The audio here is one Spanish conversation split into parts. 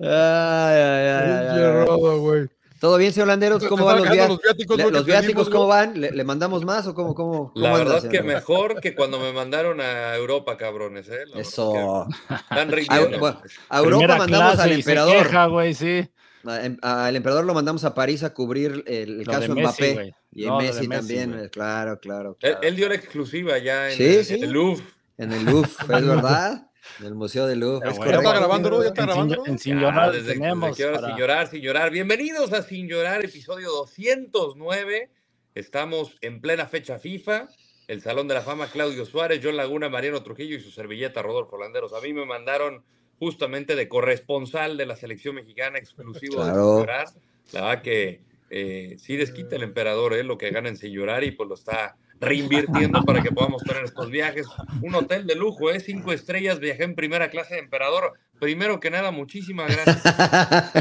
Ay, ay, ay, ay, ay. ¿Todo bien, señor Landeros? ¿Cómo van los, viáticos? Los viáticos, Le- ¿Los viáticos cómo van? ¿Le, le mandamos más o cómo? cómo, La cómo verdad que señor? mejor que cuando me mandaron a Europa, cabrones, ¿eh? La Eso. que Están A, rindiendo. bueno, a Europa Primera mandamos clase al emperador. queja, güey, sí. A- em- Al emperador lo mandamos a París a cubrir el, caso de Messi, Mbappé. güey. y en No, Messi, Messi, también. güey. Claro, claro, Él, dio la exclusiva ya en, Sí, el- sí. en el Louvre. En el Louvre, ¿es verdad? En el Museo del Louvre. Ah, es güey. ¿Ya está grabando, no? ¿Ya está grabando? En Sin Llorar desde- tenemos. desde que ahora para- Sin llorar, sin llorar. Bienvenidos a Sin Llorar, episodio 209. Estamos en plena fecha FIFA. El Salón de la Fama, Claudio Suárez, John Laguna, Mariano Trujillo y su servilleta Rodolfo Landeros. A mí me mandaron justamente de corresponsal de la selección mexicana exclusivo de Claro. Sin Llorar. La verdad que eh, sí desquita el emperador eh, lo que gana en Sin Llorar y pues lo está reinvirtiendo para que podamos tener estos viajes. Un hotel de lujo, ¿eh? Cinco estrellas, viajé en primera clase de emperador. Primero que nada, muchísimas gracias.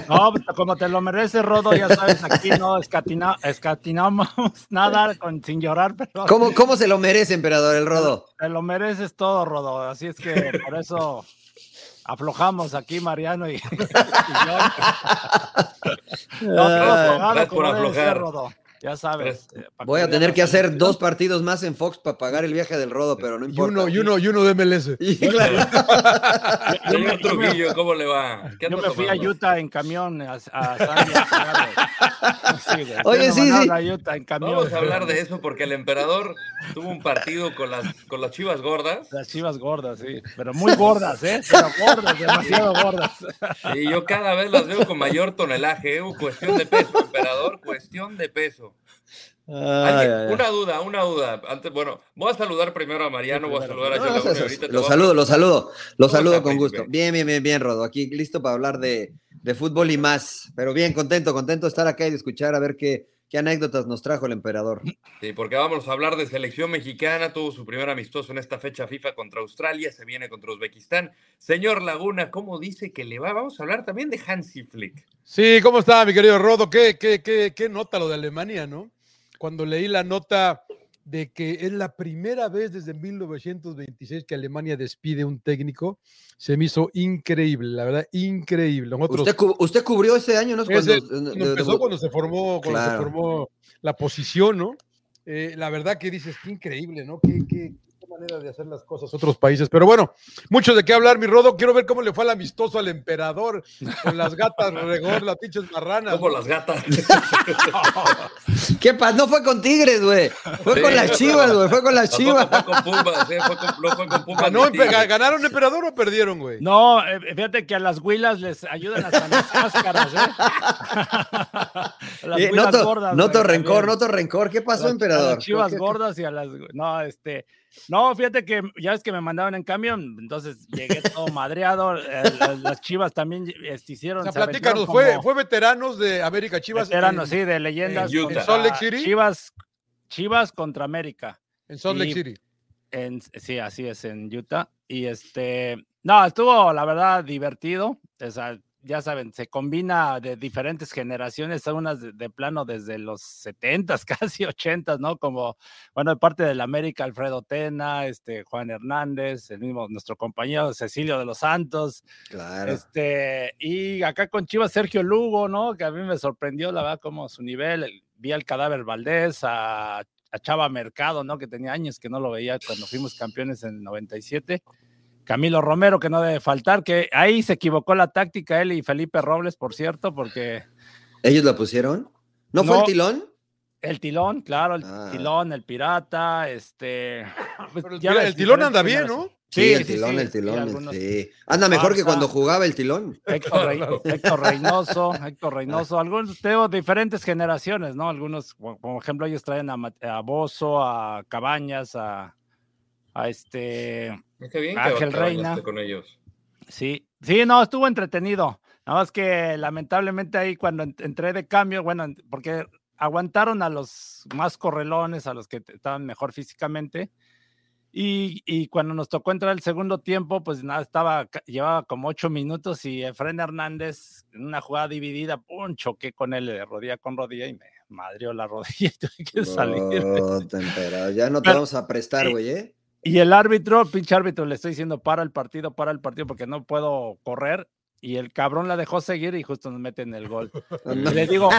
No, pues, como te lo mereces, Rodo, ya sabes, aquí no escatina, escatinamos nada con Sin Llorar, pero ¿Cómo, ¿Cómo se lo merece, emperador, el rodo? te lo mereces todo, Rodo. Así es que por eso aflojamos aquí, Mariano y, y yo. No, Ay, aflojado gracias como por ser, aflojar. Rodo. Ya sabes. eh, Voy a tener que hacer dos partidos más en Fox para pagar el viaje del rodo, pero no Y importa. uno, y uno, y uno de MLS. Y claro. Trujillo, ¿cómo le va? ¿Qué Yo me fui a tomando? Utah en camión a, a. Sí, güey. Oye, sí, sí. a Utah en camión. Vamos a hablar de eso porque el emperador tuvo un partido con las, con las chivas gordas Las chivas gordas, sí. Pero muy gordas, ¿eh? Pero gordas, demasiado gordas. y yo cada vez las veo con mayor tonelaje. ¿eh? Cuestión de peso, emperador, cuestión de peso. Ay, ay. Una duda, una duda. Antes, bueno, voy a saludar primero a Mariano, voy a saludar a No, John eso- Laguna y eso- ahorita te lo voy a- saludo, lo saludo, lo ¿Cómo saludo con gusto. Bien, bien, bien, bien, Rodo. Aquí listo para hablar de, de fútbol y más. Pero bien, contento, contento de estar acá y de escuchar a ver qué, qué anécdotas nos trajo el emperador. Sí, porque vamos a hablar de selección mexicana. Tuvo su primer amistoso en esta fecha FIFA contra Australia. Se viene contra Uzbekistán. Señor Laguna, ¿cómo dice que le va? Vamos a hablar también de Hansi Flick. Sí, ¿cómo está, mi querido Rodo? ¿Qué, qué, qué, qué nota lo de Alemania, no? Cuando leí la nota de que es la primera vez desde 1926 que Alemania despide un técnico, se me hizo increíble, la verdad, increíble. Nosotros, ¿Usted, cu- usted cubrió ese año, ¿no? ese- Cuando, cuando de- de- empezó cuando se formó, cuando se formó la posición, ¿no? Eh, la verdad que dices, qué increíble, ¿no? Qué- qué manera de hacer las cosas otros países. Pero bueno, mucho de qué hablar, mi Rodo. Quiero ver cómo le fue al amistoso al emperador con las gatas regor, las pinches marranas. Como las gatas. ¿Qué pasa? No fue con Tigres, güey. Fue Sí, con las chivas, güey. Fue con las chivas. fue con Pumas, ¿eh? Fue con, no fue con Pumas. Tigres. ¿Ganaron emperador o perdieron, güey? No, eh, fíjate que a las huilas les ayudan hasta las máscaras, ¿eh? A las Eh, huilas noto, gordas, noto güey, rencor, también. noto rencor. ¿Qué pasó, las- a emperador? las chivas ¿Qué- qué- gordas y a las. No, este. No, fíjate que ya es que me mandaban en camión, entonces llegué todo madreado. eh, las, las chivas también este, hicieron. O sea, se platícanos, fue, fue veteranos de América Chivas veteranos, en, sí, de leyendas. en Utah. contra ¿En Salt Lake City? Chivas, Chivas contra América. en Salt Lake y- City. En, sí, así es, en Utah. Y este, no, estuvo la verdad divertido. O sea, ya saben, se combina de diferentes generaciones, unas de, de plano desde los 70s, casi 80s, ¿no? Como, bueno, de parte del América, Alfredo Tena, este, Juan Hernández, el mismo, nuestro compañero Cecilio de los Santos, Claro. este, y acá con Chivas Sergio Lugo, ¿no? Que a mí me sorprendió, la verdad, como su nivel. el- Vi al cadáver Valdés, a, a Chava Mercado, ¿no? Que tenía años que no lo veía cuando fuimos campeones en el 97. Camilo Romero, que no debe faltar, que ahí se equivocó la táctica él y Felipe Robles, por cierto, porque ¿Ellos la pusieron? ¿No, fue No. el tilón? el tilón, claro, el Ah. tilón, el pirata, este. pues, el, ya ves, el tilón anda bien. ¿no? Sí, Sí, el sí, tilón, sí, el sí, tilón. algunos- sí. Anda mejor que cuando jugaba el tilón. Héctor, Rey- Héctor Reynoso, Héctor Reynoso, algunos tengo diferentes generaciones, ¿no? Algunos, como ejemplo, ellos traen a, Bozo, a Cabañas, a, a este, Qué bien que Ángel cabañaste Reina. con ellos. sí, sí, no, estuvo entretenido. No, es que lamentablemente ahí cuando entré de cambio, bueno, porque aguantaron a los más correlones, a los que estaban mejor físicamente. Y, cuando nos tocó entrar el segundo tiempo, pues nada, estaba, llevaba como ocho minutos y Efren Hernández en una jugada dividida, pum, choqué con él de rodilla con rodilla y me madrió la rodilla y tuve que salir. ya no te vamos a prestar, güey, ¿eh? Y el árbitro, pinche árbitro, le estoy diciendo para el partido, para el partido, porque no puedo correr. Y el cabrón la dejó seguir y justo nos mete en el gol. Y le digo,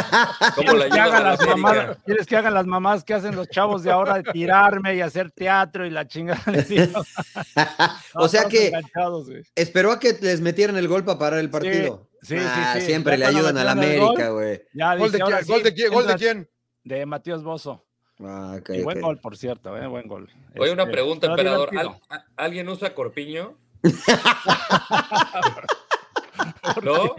¿quieres que, hagan las mamás, ¿quieres que hagan las mamás que hacen los chavos de ahora de tirarme y hacer teatro y la chingada? o sea que esperó a que les metieran el gol para parar el partido. Sí, sí, ah, sí. Siempre le ayudan a la América, güey. ¿Gol, de quién? ¿Gol, de quién? ¿Gol de quién? De Matías Bozo. Ah, okay, buen gol, por cierto, ¿eh? buen gol. Oye, una este, pregunta, emperador. ¿Alguien usa corpiño? ¿No?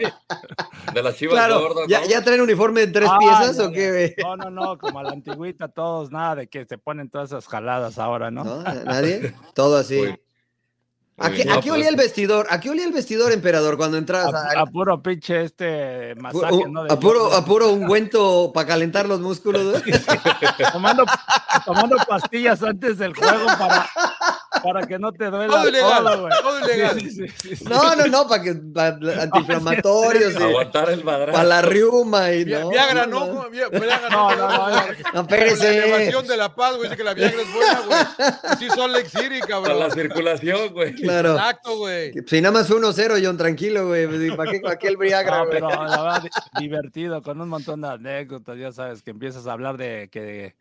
De las chivas claro, ¿Ya, ¿Ya, traen uniforme de tres piezas o qué? No, no, no, como a la antigüita, todos, nada de que se ponen todas esas jaladas ahora, ¿no? ¿No? ¿Nadie? Todo así. ¿A qué, olía pues el vestidor? ¿A qué olía el vestidor, emperador, cuando entras? A, puro pinche este masaje, ¿no? a, puro, a puro ungüento para calentar los músculos. tomando, tomando pastillas antes del juego para, para que no te duela todo ilegal, todo, ilegal. no, no, no, para que antiinflamatorios. Aguantar el madrazo. Para la riuma y no. Viagra no, no, Viagra no. No, no, no. La elevación de la paz, güey, dice que la Viagra es buena, güey. Sí son City, cabrón. Para la circulación, güey. Claro. Exacto, güey. Si nada más fue 1-0, John, tranquilo, güey. ¿Para qué, para qué el Viagra, no, pero la verdad, divertido, con un montón de anécdotas, ya sabes, que empiezas a hablar de que,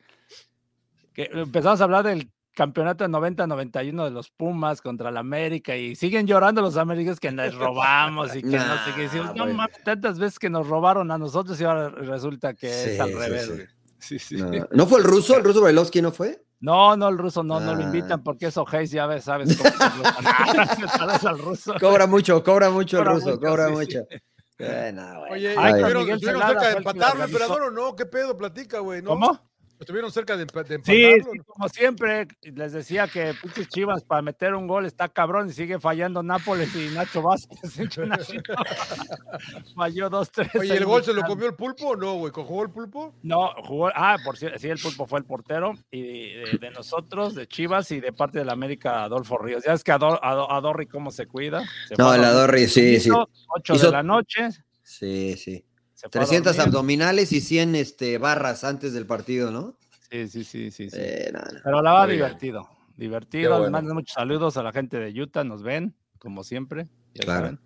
que empezamos a hablar del campeonato de 90-91 de los Pumas contra la América y siguen llorando los américas que nos robamos y que no sé qué. Decimos, no mames, tantas veces que nos robaron a nosotros y ahora resulta que es al revés. Sí, sí. No. no. fue el ruso? ¿El ruso Bailovsky no fue? No, no, el ruso no, no lo invitan ah. porque eso Hayes ya ves, sabes cómo al ruso. Cobra mucho, cobra mucho el ruso, cobra mucho. Bueno, Oye, ¿estuvieron, cerca de empatarlo, emperador o no? ¿Qué pedo? Platica, güey. ¿no? ¿Cómo? Estuvieron cerca de, empatarlo. Sí, como siempre, les decía que pinches Chivas para meter un gol está cabrón y sigue fallando Nápoles y Nacho Vázquez. Falló dos, tres. Oye, ¿el gol se lo comió el pulpo o no, güey? ¿Jugó el pulpo? No, jugó. Ah, por cierto, sí, el pulpo fue el portero. Y de, nosotros, de Chivas y de parte de la América, Adolfo Ríos. Ya es que Ador, Adorri, ¿cómo se cuida? no, el Adorri, sí, sí. 8 de la noche. Sí, sí. 300 abdominales y 100 este, barras antes del partido, ¿no? Sí, sí, sí, sí. Eh, Pero la va divertido, divertido. Bueno. Mando muchos saludos a la gente de Utah, nos ven, como siempre. claro.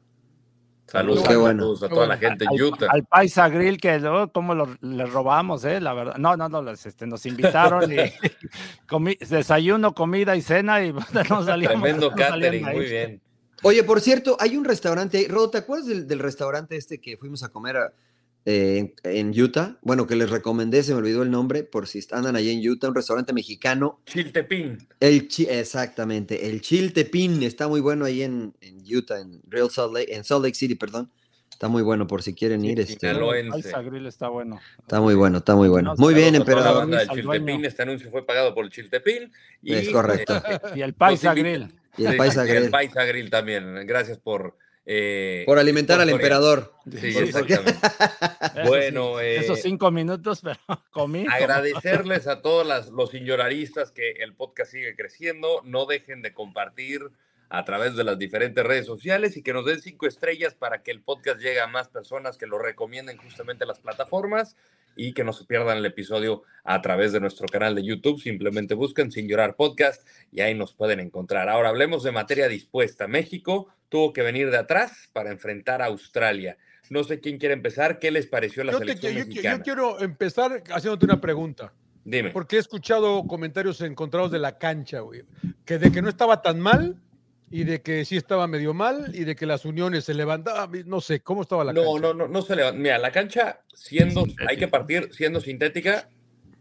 Saludos, a toda la gente de Utah. Al, Paisa Grill, que luego como lo, le robamos, ¿eh? La verdad. No, no, no, este, nos invitaron y desayuno, comida y cena y nos salíamos. Tremendo catering, muy bien. Oye, por cierto, hay un restaurante, Rodo, ¿te acuerdas del, del, restaurante este que fuimos a comer a, eh, en Utah, bueno, que les recomendé, se me olvidó el nombre, por si andan allí en Utah, un restaurante mexicano. Chiltepín. El exactamente, el Chiltepín está muy bueno ahí en, Utah, en Real Salt Lake, en Salt Lake City, perdón. Está muy bueno por si quieren ir. Este, grill está bueno. Está muy bueno, está muy bueno. muy bien, emperador. El Chiltepín, este anuncio fue pagado por el Chiltepín. Y, es correcto. y el Paisa Grill. Y el Paisa Grill. El Paisa Grill también. Gracias por eh, por alimentar al emperador. Sí, bueno, esos eh, cinco minutos, pero comí. Agradecerles a todos los señoraristas que el podcast sigue creciendo. No dejen de compartir a través de las diferentes redes sociales y que nos den cinco estrellas para que el podcast llegue a más personas que lo recomienden justamente las plataformas y que no se pierdan el episodio a través de nuestro canal de YouTube. Simplemente busquen Sin Llorar Podcast y ahí nos pueden encontrar. Ahora hablemos de materia dispuesta. México tuvo que venir de atrás para enfrentar a Australia. No sé quién quiere empezar. ¿Qué les pareció la selección mexicana? Yo quiero empezar haciéndote una pregunta. Dime. Porque he escuchado comentarios encontrados de la cancha, güey. Que de que no estaba tan mal y de que sí estaba medio mal y de que las uniones se levantaban, no sé, ¿cómo estaba la no, cancha? No, no, no, se levanta. Mira, la cancha siendo, hay que partir siendo sintética,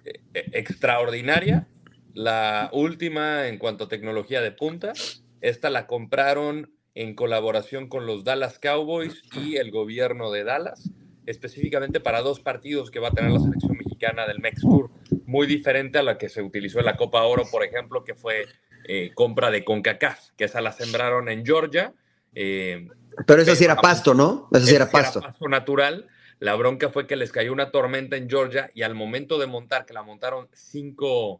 eh, eh, extraordinaria, la última en cuanto a tecnología de punta, esta la compraron en colaboración con los Dallas Cowboys y el gobierno de Dallas, específicamente para dos partidos que va a tener la selección mexicana del Mex Tour, muy diferente a la que se utilizó en la Copa Oro, por ejemplo, que fue eh, compra de CONCACAF, que esa la sembraron en Georgia. Eh, Pero eso sí era pasto, ¿no? Eso sí era sí pasto. natural. La bronca fue que les cayó una tormenta en Georgia y al momento de montar, que la montaron cinco,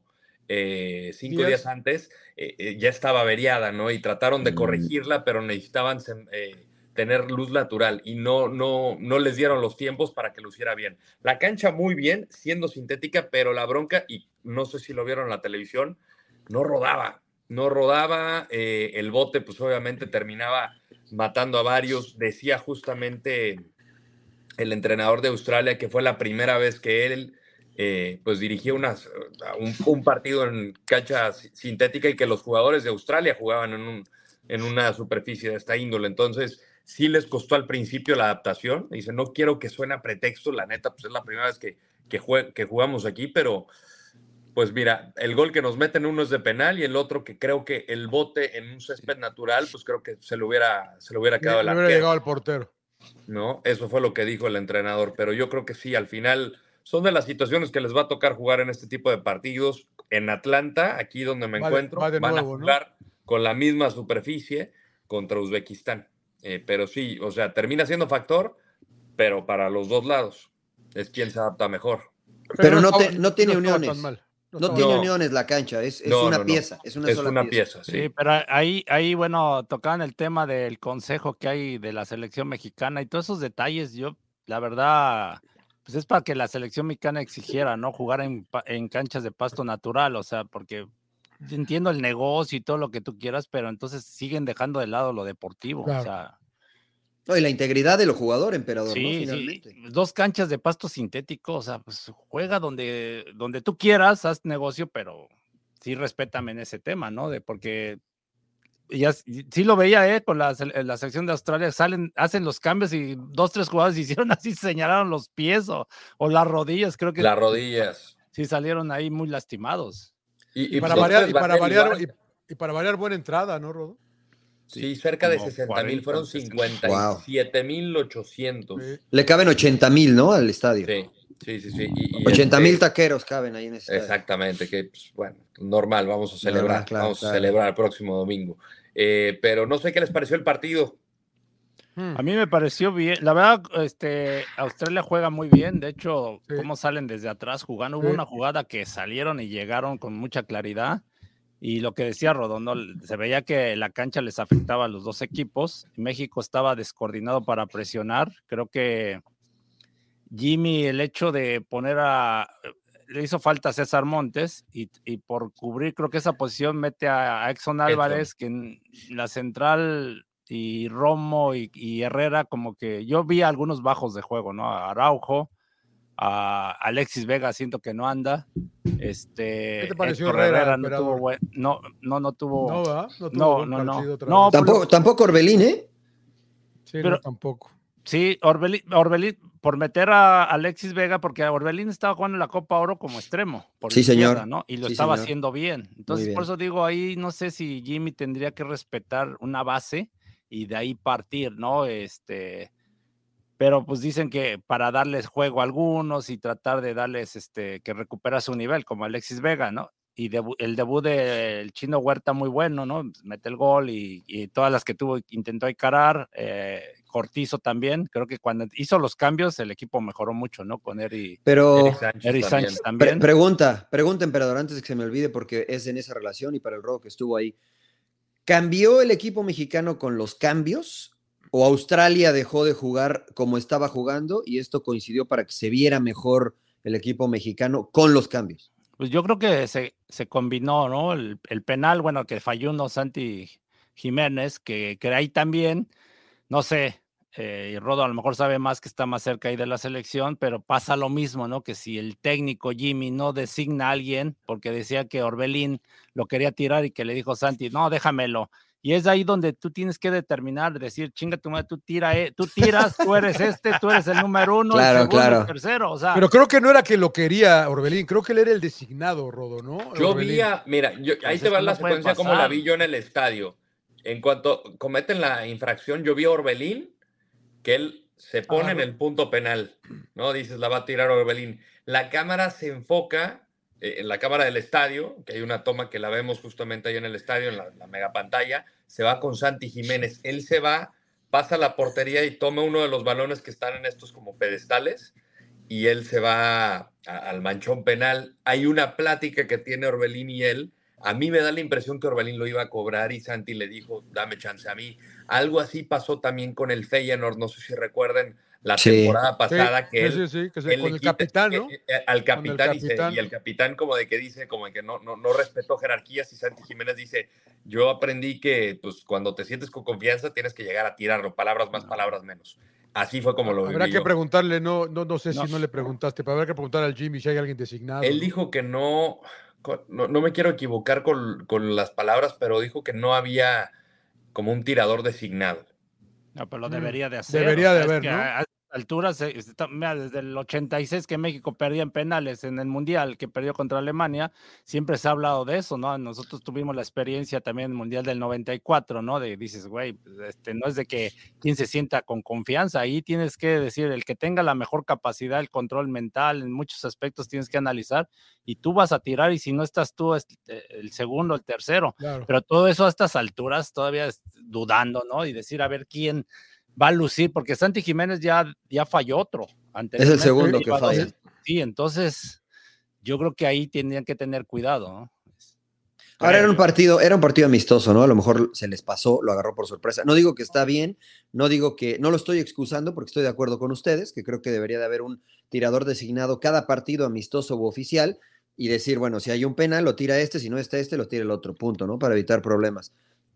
eh, cinco Días. días antes, eh, eh, ya estaba averiada, ¿no? Y trataron de Mm. corregirla, pero necesitaban tener luz natural y no, no, no les dieron los tiempos para que luciera bien. La cancha muy bien, siendo sintética, pero la bronca, y no sé si lo vieron en la televisión, no rodaba, no rodaba, eh, el bote pues obviamente terminaba matando a varios, decía justamente el entrenador de Australia que fue la primera vez que él eh, pues dirigía unas, un, un partido en cancha si- sintética y que los jugadores de Australia jugaban en, un, en una superficie de esta índole. Entonces, sí les costó al principio la adaptación. Dice, no quiero que suene a pretexto, la neta, pues es la primera vez que, que, jue- que jugamos aquí, pero pues mira, el gol que nos meten uno es de penal y el otro que creo que el bote en un césped natural, pues creo que se le hubiera, se le hubiera quedado el hubiera llegado al portero. ¿no? Eso fue lo que dijo el entrenador, pero yo creo que sí, al final son de las situaciones que les va a tocar jugar en este tipo de partidos. En Atlanta, aquí donde me encuentro, van nuevo, a ¿no? jugar con la misma superficie contra Uzbekistán. Eh, pero sí, o sea, termina siendo factor, pero para los dos lados es quien se adapta mejor. Pero no te- no tiene estaba uniones. tan mal. No tiene No. uniones la cancha, es, es No, una no, no. pieza, es una es sola una pieza. pieza, Sí, sí. pero ahí, ahí, bueno, tocaban el tema del consejo que hay de la selección mexicana y todos esos detalles, yo, la verdad, pues es para que la selección mexicana exigiera, ¿no? Jugar en, canchas de pasto natural, o sea, porque entiendo el negocio y todo lo que tú quieras, pero entonces siguen dejando de lado lo deportivo, Claro. o sea, No, y la integridad del jugador, emperador, ¿no? sí, sí, Finalmente. dos canchas de pasto sintético, o sea, pues juega donde, donde tú quieras, haz negocio, pero sí respétame en ese tema, ¿no? De porque ya sí lo veía, ¿eh? Con la, la sección de Australia, salen, hacen los cambios y dos, tres jugadores hicieron así, señalaron los pies o, o las rodillas, creo que Las rodillas. sí salieron ahí muy lastimados. Y, Y para pues, variar, y para Vatel variar, y, y para variar buena entrada, ¿no, Rodo? Sí, cerca de como 60 mil, 40, fueron 60. 57 mil 800. Sí. Le caben 80 mil, ¿no? Al estadio. Sí, sí, sí. sí. Y, y 80 mil este, taqueros caben ahí en ese estadio. Exactamente, que pues, bueno, normal, vamos a celebrar, Normal, claro, vamos claro. a celebrar el próximo domingo. Eh, pero no sé qué les pareció el partido. Hmm. A mí me pareció bien, la verdad, este, Australia juega muy bien, de hecho, Sí. cómo salen desde atrás jugando, hubo Sí. una jugada que salieron y llegaron con mucha claridad, y lo que decía Rodondo, se veía que la cancha les afectaba a los dos equipos, México estaba descoordinado para presionar, creo que Jimmy, el hecho de poner a, le hizo falta a César Montes, y, y por cubrir, creo que esa posición mete a, a Exxon Álvarez, que en la central y Romo y, y Herrera, como que yo vi algunos bajos de juego, ¿no? A Araujo, a Alexis Vega, siento que no anda. Este, ¿Qué te pareció Héctor Herrera, no tuvo no, no, no tuvo. No, ¿verdad? No, tuvo No, no, no. No. Tampoco, tampoco Orbelín, ¿eh? Sí, no, tampoco. Sí, Orbelín, Orbelín, por meter a Alexis Vega, porque Orbelín estaba jugando en la Copa Oro como extremo, por Sí, señor. Y lo Sí, estaba señor. haciendo bien. Entonces, bien. por eso digo, ahí no sé si Jimmy tendría que respetar una base y de ahí partir, ¿no? Este, pero pues dicen que para darles juego a algunos y tratar de darles este que recupera su nivel, como Alexis Vega, ¿no? Y debu- el debut del chino Huerta muy bueno, ¿no? Mete el gol y, y todas las que tuvo intentó encarar. eh, Cortizo también, creo que cuando hizo los cambios el equipo mejoró mucho, ¿no? Con Eri, Pero Eric Sánchez pre- también. pregunta, pregunta, emperador, antes de que se me olvide, porque es en esa relación y para el robo que estuvo ahí. ¿Cambió el equipo mexicano con los cambios? ¿O Australia dejó de jugar como estaba jugando y esto coincidió para que se viera mejor el equipo mexicano con los cambios? Pues yo creo que se, se combinó, ¿no? El, el penal, bueno, que falló uno Santi Jiménez, que, que ahí también, no sé, eh, y Rodo a lo mejor sabe más que está más cerca ahí de la selección, pero pasa lo mismo, ¿no? Que si el técnico Jimmy no designa a alguien, porque decía que Orbelín lo quería tirar y que le dijo Santi, no, déjamelo. Y es ahí donde tú tienes que determinar, decir, chinga tu madre, tú, tira, eh, tú tiras, tú eres este, tú eres el número uno, Claro, el segundo, claro. el tercero, o sea. Pero creo que no era que lo quería Orbelín, creo que él era el designado, Rodo, ¿no? Yo Orbelín. vi a, mira, yo- ahí Pues te va la secuencia como la vi yo en el estadio. En cuanto cometen la infracción, yo vi a Orbelín que él se pone en el punto penal, ¿no? Dices, la va a tirar Orbelín. La cámara se enfoca eh, en la cámara del estadio, que hay una toma que la vemos justamente ahí en el estadio, en la, la mega pantalla, se va con Santi Jiménez. Él se va pasa la portería y toma uno de los balones que están en estos como pedestales y él se va a- al manchón penal. Hay una plática que tiene Orbelín y él. A mí me da la impresión que Orbelín lo iba a cobrar y Santi le dijo, dame chance a mí. Algo así pasó también con el Feyenoord, no sé si recuerden la Sí. temporada pasada Sí, que él sí, sí, sí, que se- él con le el capitán, ¿no? al el capitán, y se- capitán. Y, el capitán como de que dice, como de que no, no, no respetó jerarquías y Santi Jiménez dice, yo aprendí que pues cuando te sientes con confianza tienes que llegar a tirarlo, palabras más, palabras menos. Así fue como lo Habrá viví que yo. preguntarle, no, no, no sé No. si no le preguntaste, pero habrá que preguntar al Jimmy si hay alguien designado. Él dijo que no, no, no me quiero equivocar con, con las palabras, pero dijo que no había como un tirador designado. No, pero lo Mm, debería de hacer. debería o de sea, haber, ¿no? Alturas, eh, está- mira, desde el 86 que México perdía en penales en el Mundial, que perdió contra Alemania, siempre se ha hablado de eso, ¿no? Nosotros tuvimos la experiencia también en el Mundial del 94, ¿no? De dices, güey, pues, este, no es de que quien se sienta con confianza, ahí tienes que decir, el que tenga la mejor capacidad, el control mental, en muchos aspectos tienes que analizar, y tú vas a tirar, y si no estás tú, es eh, el segundo, el tercero. Claro. Pero todo eso a estas alturas todavía es dudando, ¿no? Y decir a ver quién va a lucir, porque Santi Jiménez ya, ya falló otro. Es el segundo que dos- falla. Sí, entonces yo creo que ahí tenían que tener cuidado, ¿no? Ahora era un partido, era un partido amistoso, ¿no? A lo mejor se les pasó, lo agarró por sorpresa. No digo que está bien, no digo que, no lo estoy excusando porque estoy de acuerdo con ustedes, que creo que debería de haber un tirador designado cada partido amistoso u oficial y decir, bueno, si hay un penal, lo tira este, si no está este, lo tira el otro, punto, ¿no? Para evitar problemas.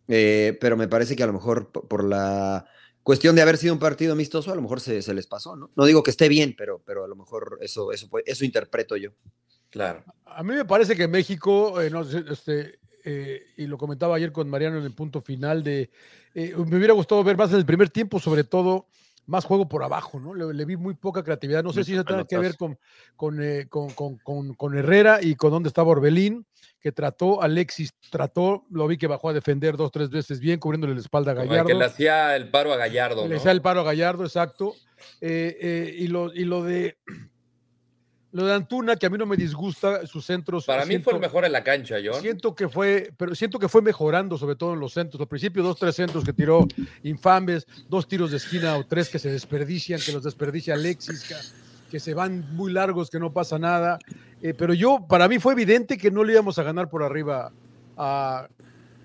Eh, pero me parece que a lo mejor por la cuestión de haber sido un partido amistoso, a lo mejor se, se les pasó, ¿no? No digo que esté bien, pero, pero a lo mejor eso, eso, puede- eso interpreto yo. Claro. A mí me parece que México, eh, no sé, este, eh, y lo comentaba ayer con Mariano en el punto final de, eh, me hubiera gustado ver más en el primer tiempo, sobre todo más juego por abajo, ¿no? Le, le vi muy poca creatividad. No sé si eso tiene que ver pelotazo. con, con, eh, con, con- con- con Herrera y con dónde estaba Orbelín, que trató, Alexis trató, lo vi que bajó a defender dos, tres veces bien, cubriéndole la espalda a Gallardo. que le hacía el paro a Gallardo, Le ¿no? hacía el paro a Gallardo, exacto. Eh, eh, y, lo, y lo de lo de Antuna, que a mí no me disgusta, sus centros. Para mí fue el mejor en la cancha, John. Siento que fue, pero siento que fue mejorando, sobre todo en los centros. Al principio, dos, tres centros que tiró infames, dos tiros de esquina o tres que se desperdician, que los desperdicia Alexis, que, que se van muy largos, que no pasa nada. Eh, pero yo, para mí fue evidente que no le íbamos a ganar por arriba a,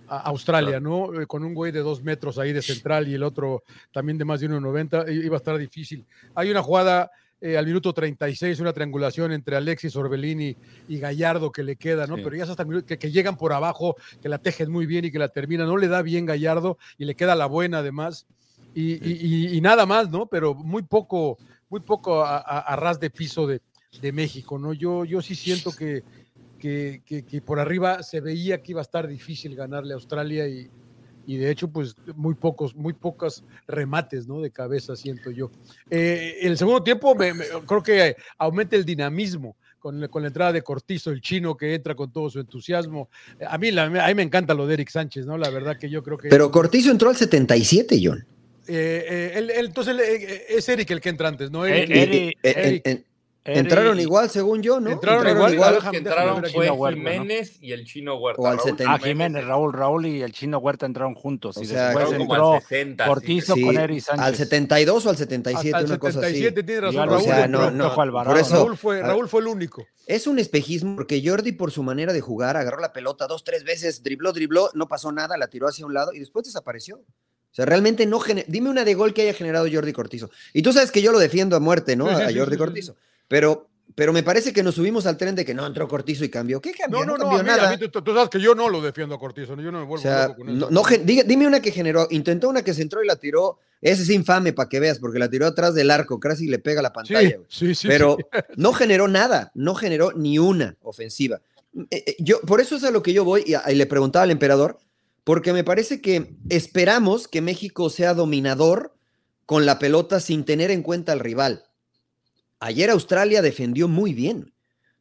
a Australia, ¿no? Eh, Con un güey de dos metros ahí de central y el otro también de más de 1,90, i- iba a estar difícil. Hay una jugada eh, al minuto 36, una triangulación entre Alexis Orbelini y Gallardo que le queda, ¿no? Sí. Pero ya es hasta el minuto que, que llegan por abajo, que la tejen muy bien y que la terminan. No le da bien Gallardo y le queda la buena además. Y, y- y- y nada más, ¿no? Pero muy poco, muy poco a, a- a ras de piso de, de México, ¿no? Yo, yo sí siento que, que, que- que por arriba se veía que iba a estar difícil ganarle a Australia y, y de hecho, pues muy pocos, muy pocos remates, ¿no? De cabeza, siento yo. Eh, en el segundo tiempo, me- me- creo que aumenta el dinamismo con, la- con la entrada de Cortizo, el chino que entra con todo su entusiasmo. A mí, la- a mí me encanta lo de Eric Sánchez, ¿no? La verdad que yo creo que... Pero Cortizo entró al 77, John. Eh, eh, él- él- entonces él, eh, es Eric el que entra antes, ¿no? Eh, Eric- en- Eric- en- Eri- entraron igual, según yo, ¿no? Entraron igual, Los déjame- que entraron fue. Jiménez y el Chino Huerta. O al Raúl 70. Ah, Jiménez, Raúl, Raúl y el chino Huerta entraron juntos. O y sea, después entró al 60. sí. Cortizo Sí, con Eri Sánchez. al 72 o al 77, hasta el una cosa así. 77, tiene razón al O Raúl. sea, no, no, Alvarado, por eso- Raúl fue, a- Raúl fue el único. Es un espejismo porque Jordi, por su manera de jugar, agarró la pelota dos, tres veces, dribló, dribló, no pasó nada, la tiró hacia un lado y después desapareció. O sea, realmente no. Dime una de gol que haya generado Jordi Cortizo. Y tú sabes que yo lo defiendo a muerte, ¿no? A Jordi Cortizo. Pero, pero me parece que nos subimos al tren de que no entró Cortizo y cambió. ¿Qué cambió? No, no, no, cambió a mí- nada. a mí tú, tú sabes que yo no lo defiendo a Cortizo, yo no me o vuelvo sea, loco con eso. no, no dime una que generó. Intentó una que se entró y la tiró. Ese es infame para que veas, porque la tiró atrás del arco, casi le pega la sí, pantalla. güey. sí, sí, pero sí. no generó nada, no generó ni una ofensiva. Eh, eh, Yo, por eso es a lo que yo voy y le preguntaba al emperador, porque me parece que esperamos que México sea dominador con la pelota sin tener en cuenta al rival. Ayer Australia defendió muy bien.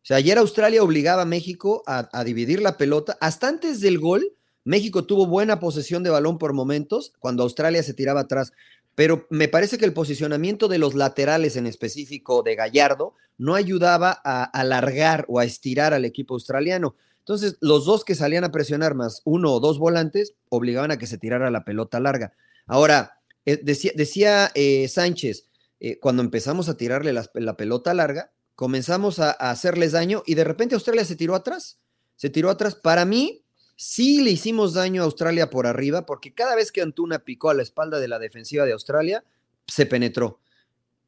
O sea, ayer Australia obligaba a México a, dividir la pelota. Hasta antes del gol, México tuvo buena posesión de balón por momentos, cuando Australia se tiraba atrás. Pero me parece que el posicionamiento de los laterales, en específico de Gallardo, no ayudaba a alargar o a estirar al equipo australiano. Entonces, los dos que salían a presionar más uno o dos volantes obligaban a que se tirara la pelota larga. Ahora, eh, decía, decía eh, Sánchez, eh, cuando empezamos a tirarle la, pelota larga, comenzamos a, a hacerles daño y de repente Australia se tiró atrás. Se tiró atrás. Para mí, sí le hicimos daño a Australia por arriba, porque cada vez que Antuna picó a la espalda de la defensiva de Australia, se penetró.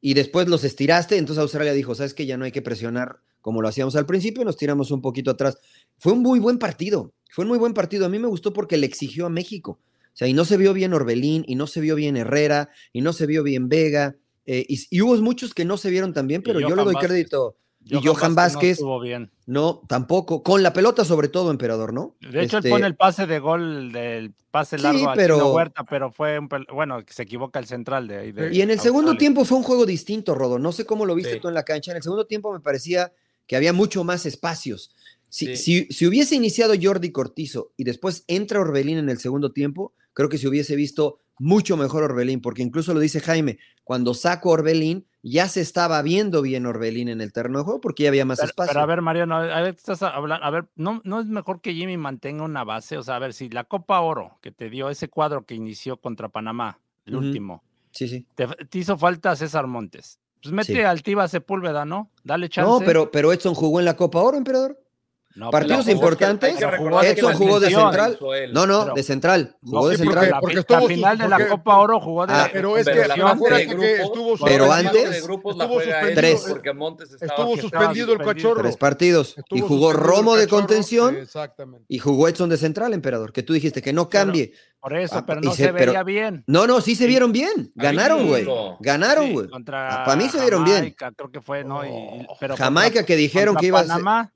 Y después los estiraste, entonces Australia dijo, sabes que ya no hay que presionar como lo hacíamos al principio, nos tiramos un poquito atrás. Fue un muy buen partido, fue un muy buen partido. A mí me gustó porque le exigió a México. O sea, y no se vio bien Orbelín, y no se vio bien Herrera, y no se vio bien Vega, eh, y, y hubo muchos que no se vieron tan bien, pero yo le Johan doy Vázquez. crédito. Y Johan no Vázquez, bien. no, tampoco. Con la pelota, sobre todo, emperador, ¿no? De hecho, Este, él pone el pase de gol, del pase Sí, largo a pero- Chino Huerta, pero fue un pel- bueno, se equivoca el central de ahí. de Y en el segundo Australia. tiempo fue un juego distinto, Rodo. No sé cómo lo viste Sí. tú en la cancha. En el segundo tiempo me parecía que había mucho más espacios. Si, Sí. si- si hubiese iniciado Jordi Cortizo y después entra Orbelín en el segundo tiempo, creo que se hubiese visto mucho mejor Orbelín, porque incluso lo dice Jaime, cuando saco Orbelín, ya se estaba viendo bien Orbelín en el terreno de juego porque ya había más Pero, espacio. pero a ver, Mariano, a ver, estás hablando, a ver, ¿no, ¿no es mejor que Jimmy mantenga una base? O sea, a ver, si la Copa Oro que te dio ese cuadro que inició contra Panamá, el último, sí, sí. te, te hizo falta César Montes. Pues mete Sí. al Tiva Sepúlveda, ¿no? Dale chance. No, pero, pero Edson jugó en la Copa Oro, emperador. No, partidos importantes, que recordar que Edson jugó de central. No, no, Pero- de central. Jugó de sí, porque- central. Porque fi- estuvo la final de la porque- Copa Oro jugó de Ah, la pero es que acuérdate de estuvo Pero antes- de estuvo suspendido- porque Montes estaba Estuvo suspendido el cachorro. Tres partidos. Y jugó Romo de contención Exactamente. y jugó Edson de central, emperador, que tú dijiste que no cambie. Por eso, Ah, pero no se- se, pero- veía bien. No, no, sí se vieron bien. Ganaron, güey. Ganaron, güey. contra para mí se vieron bien. Jamaica, Creo que fue, ¿no? Y- y- pero Jamaica contra- que dijeron que iba a ser- Panamá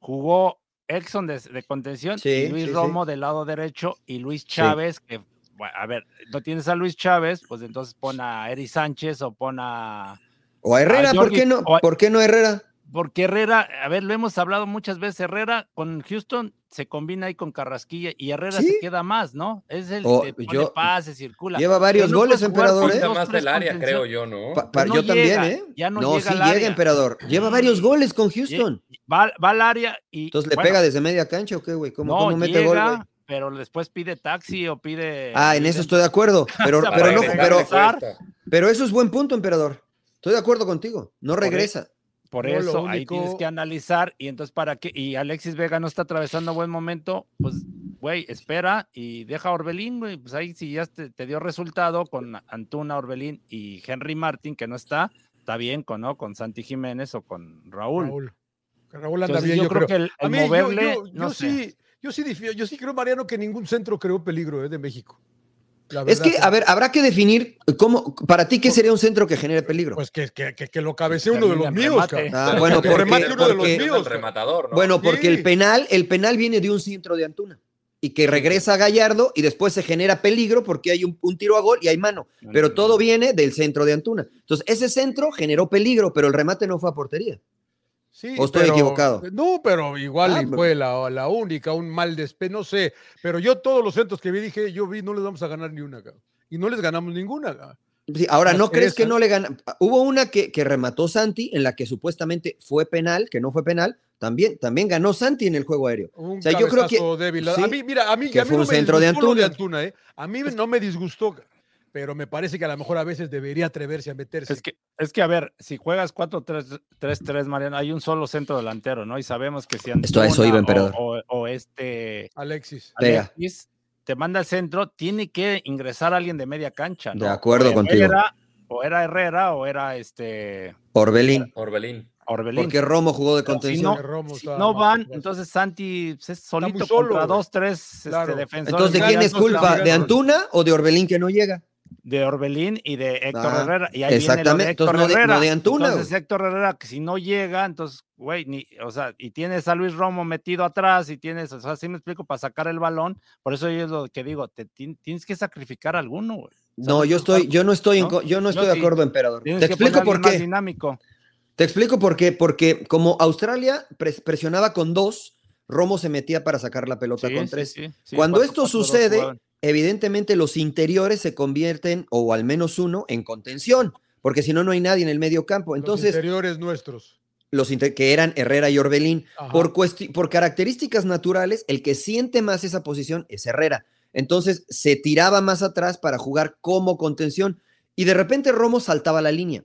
jugó Exxon de, de contención Sí, y Luis sí, sí. Romo del lado derecho y Luis Chávez, que, bueno, a ver, no tienes a Luis Chávez, pues entonces pon a Eri Sánchez o pon a... O a Herrera, a ¿por qué no? a- ¿Por qué no Herrera? Porque Herrera, a ver, lo hemos hablado muchas veces, Herrera con Houston se combina ahí con Carrasquilla y Herrera Sí. se queda más, ¿no? Es el que pone yo- pase, circula. Lleva varios no goles, emperador, con ¿eh? Más tres el área, creo yo, ¿no? Pa- pa- no yo también, llega, ¿eh? ya no no llega sí al llega, área. emperador. Lleva varios goles con Houston. Va, va al área y. Entonces, ¿le bueno, pega desde media cancha o qué, güey? ¿Cómo, no, cómo mete gol, güey? pero después pide taxi o pide. Ah, en eso estoy de acuerdo. Pero, pero, no, pero, pero eso es buen punto, emperador. Estoy de acuerdo contigo. No regresa. Por No, eso ahí tienes que analizar. Y entonces, ¿para qué? Y Alexis Vega no está atravesando buen momento, pues, güey, espera y deja a Orbelín, güey. Pues ahí si ya te, te dio resultado con Antuna, Orbelín y Henry Martin, que no está, está bien con, ¿no? Con Santi Jiménez o con Raúl. Raúl. Raúl anda Entonces, bien, yo, yo, creo, creo. que el, A el mí, moverle, yo, no sé. sí, yo sí, yo sí creo, Mariano, que ningún centro creó peligro eh, de México. Es que, a ver, habrá que definir cómo, para ti, ¿qué sería un centro que genere peligro? Pues que, que, que, que lo cabecee uno de los míos. Ah, bueno, que porque, remate uno de los míos. El rematador, ¿no? bueno, porque el penal, el penal viene de un centro de Antuna y que regresa a Gallardo y después se genera peligro porque hay un, un tiro a gol y hay mano. Pero todo viene del centro de Antuna. Entonces, ese centro generó peligro, pero el remate no fue a portería. Sí, ¿O estoy equivocado? No, pero igual Ah, y fue la, la única, un mal despe, no sé. Pero yo todos los centros que vi dije, yo vi, no les vamos a ganar ni una. cabrón. Y no les ganamos ninguna. Sí, ahora, ¿no crees es, que ¿eh? no le gana? Hubo una que, que remató Santi, en la que supuestamente fue penal, que no fue penal. También, también ganó Santi en el juego aéreo. Un O sea, yo creo que- débil. sí, a mí, mira, a mí, que a mí fue no un me centro de lo de Antuna. Antuna, ¿eh? A mí no me disgustó, pero me parece que a lo mejor a veces debería atreverse a meterse. Es que, es que, a ver, si juegas 4-3-3, Mariano, hay un solo centro delantero, ¿no? Y sabemos que si Esto a eso Antuna iba, o- emperador. O, o este Alexis. Alexis te manda al centro, tiene que ingresar alguien de media cancha, ¿no? De acuerdo O contigo. Herrera- o era Herrera o era este Orbelín. Orbelín. Orbelín. Porque Romo jugó de si contención. no, Romo si no más van, entonces Santi es solito solo, contra dos, tres Claro. este, defensores. Entonces, ¿de quién es culpa? ¿De. Antuna o de Orbelín que no llega? De Orbelín y de Héctor Ah, Herrera. Y ahí exactamente, Viene lo de Héctor entonces no de- Herrera. no de Antuna, Entonces. Héctor Herrera, que si no llega, entonces, güey, ni, o sea, y tienes a Luis Romo metido atrás y tienes, o sea, así me explico, para sacar el balón. Por eso yo es lo que digo, te, ti- tienes que sacrificar alguno, güey. No, yo estoy, yo no estoy, yo no Yo estoy de sí. acuerdo, emperador. Te explico por qué. dinámico. Te explico por qué. Porque como Australia pres- presionaba con dos, Romo se metía para sacar la pelota Sí, con sí, tres. sí, sí, Cuando cuatro, esto cuatro, sucede. Evidentemente los interiores se convierten, o al menos uno, en contención, porque si no, no hay nadie en el medio campo. Los Entonces, interiores nuestros. los inter- que eran Herrera y Orbelín, por, por características naturales, el que siente más esa posición es Herrera. Entonces se tiraba más atrás para jugar como contención y de repente Romo saltaba la línea.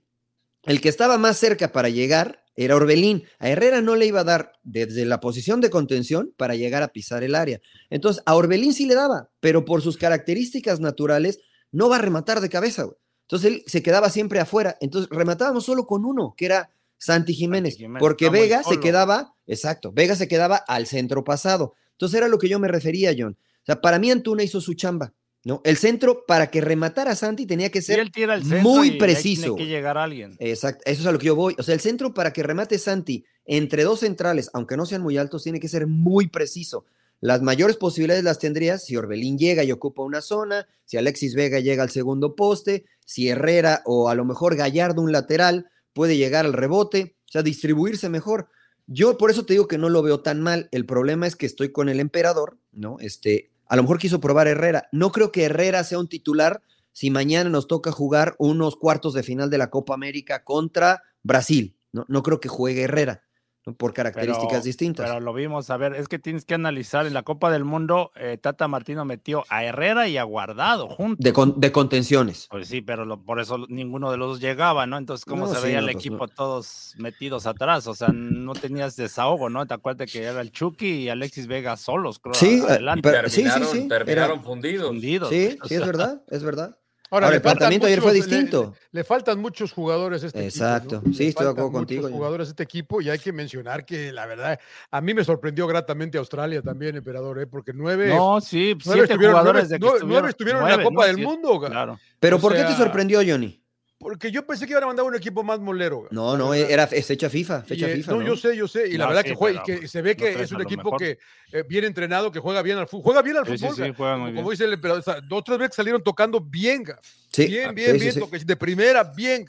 El que estaba más cerca para llegar era Orbelín. A Herrera no le iba a dar desde la posición de contención para llegar a pisar el área. Entonces a Orbelín sí le daba, pero por sus características naturales no va a rematar de cabeza. Güey. Entonces él se quedaba siempre afuera. Entonces rematábamos solo con uno, que era Santi Jiménez, Santi Jiménez, porque Vega se quedaba, exacto, Vega se quedaba al centro pasado. Entonces era lo que yo me refería, John. O sea, para mí Antuna hizo su chamba, ¿no? El centro, para que rematara a Santi, tenía que ser él tira el centro muy y preciso. Tiene que llegar alguien. Exacto, eso es a lo que yo voy. O sea, el centro para que remate Santi entre dos centrales, aunque no sean muy altos, tiene que ser muy preciso. Las mayores posibilidades las tendrías si Orbelín llega y ocupa una zona, si Alexis Vega llega al segundo poste, si Herrera o a lo mejor Gallardo un lateral puede llegar al rebote, o sea, distribuirse mejor. Yo por eso te digo que no lo veo tan mal. El problema es que estoy con el emperador, ¿no? Este, a lo mejor quiso probar Herrera. No creo que Herrera sea un titular si mañana nos toca jugar unos cuartos de final de la Copa América contra Brasil. No, no creo que juegue Herrera. Por características Pero- distintas. Pero lo vimos, a ver, es que tienes que analizar en la Copa del Mundo, eh, Tata Martino metió a Herrera y a Guardado juntos. de, con- de contenciones. Pues sí, pero lo- por eso ninguno de los dos llegaba, ¿no? Entonces, ¿cómo No, se sí, veía no, el pues equipo no. todos metidos atrás? O sea, no tenías desahogo, ¿no? Te acuerdas que era el Chucky y Alexis Vega solos, creo, Sí, adelante, pero- sí, sí, terminaron, sí, terminaron era- fundidos. hundidos. Sí, sí, es verdad, es verdad. Ahora, Ahora, el planteamiento ayer fue muchos- le- distinto. Le, faltan muchos jugadores a este Exacto, equipo. ¿no? sí, Le estoy de acuerdo faltan muchos contigo, yo. jugadores a este equipo y hay que mencionar que la verdad, a mí me sorprendió gratamente Australia también, emperador, ¿eh? porque nueve, No, sí, nueve siete estuvieron, jugadores nueve- de que nueve- estuvieron, en la Copa ¿no? del Siete, Mundo. Claro. Pero O ¿por qué te sorprendió, Johnny? Porque yo pensé que iban a mandar un equipo más molero. No, no, era es fecha FIFA, Y, fecha eh, FIFA. no, ¿no? yo sé, yo sé. Y la verdad sí, que, juega, pero que se ve que es un equipo mejor. que eh, bien entrenado, que juega bien al fútbol. Juega bien al Sí, sí, fútbol. sí, ga. juegan muy Como bien. dice el emperador, o sea, dos tres veces salieron tocando bien. Sí, bien, bien, sí, bien, sí. toque- de primera, bien.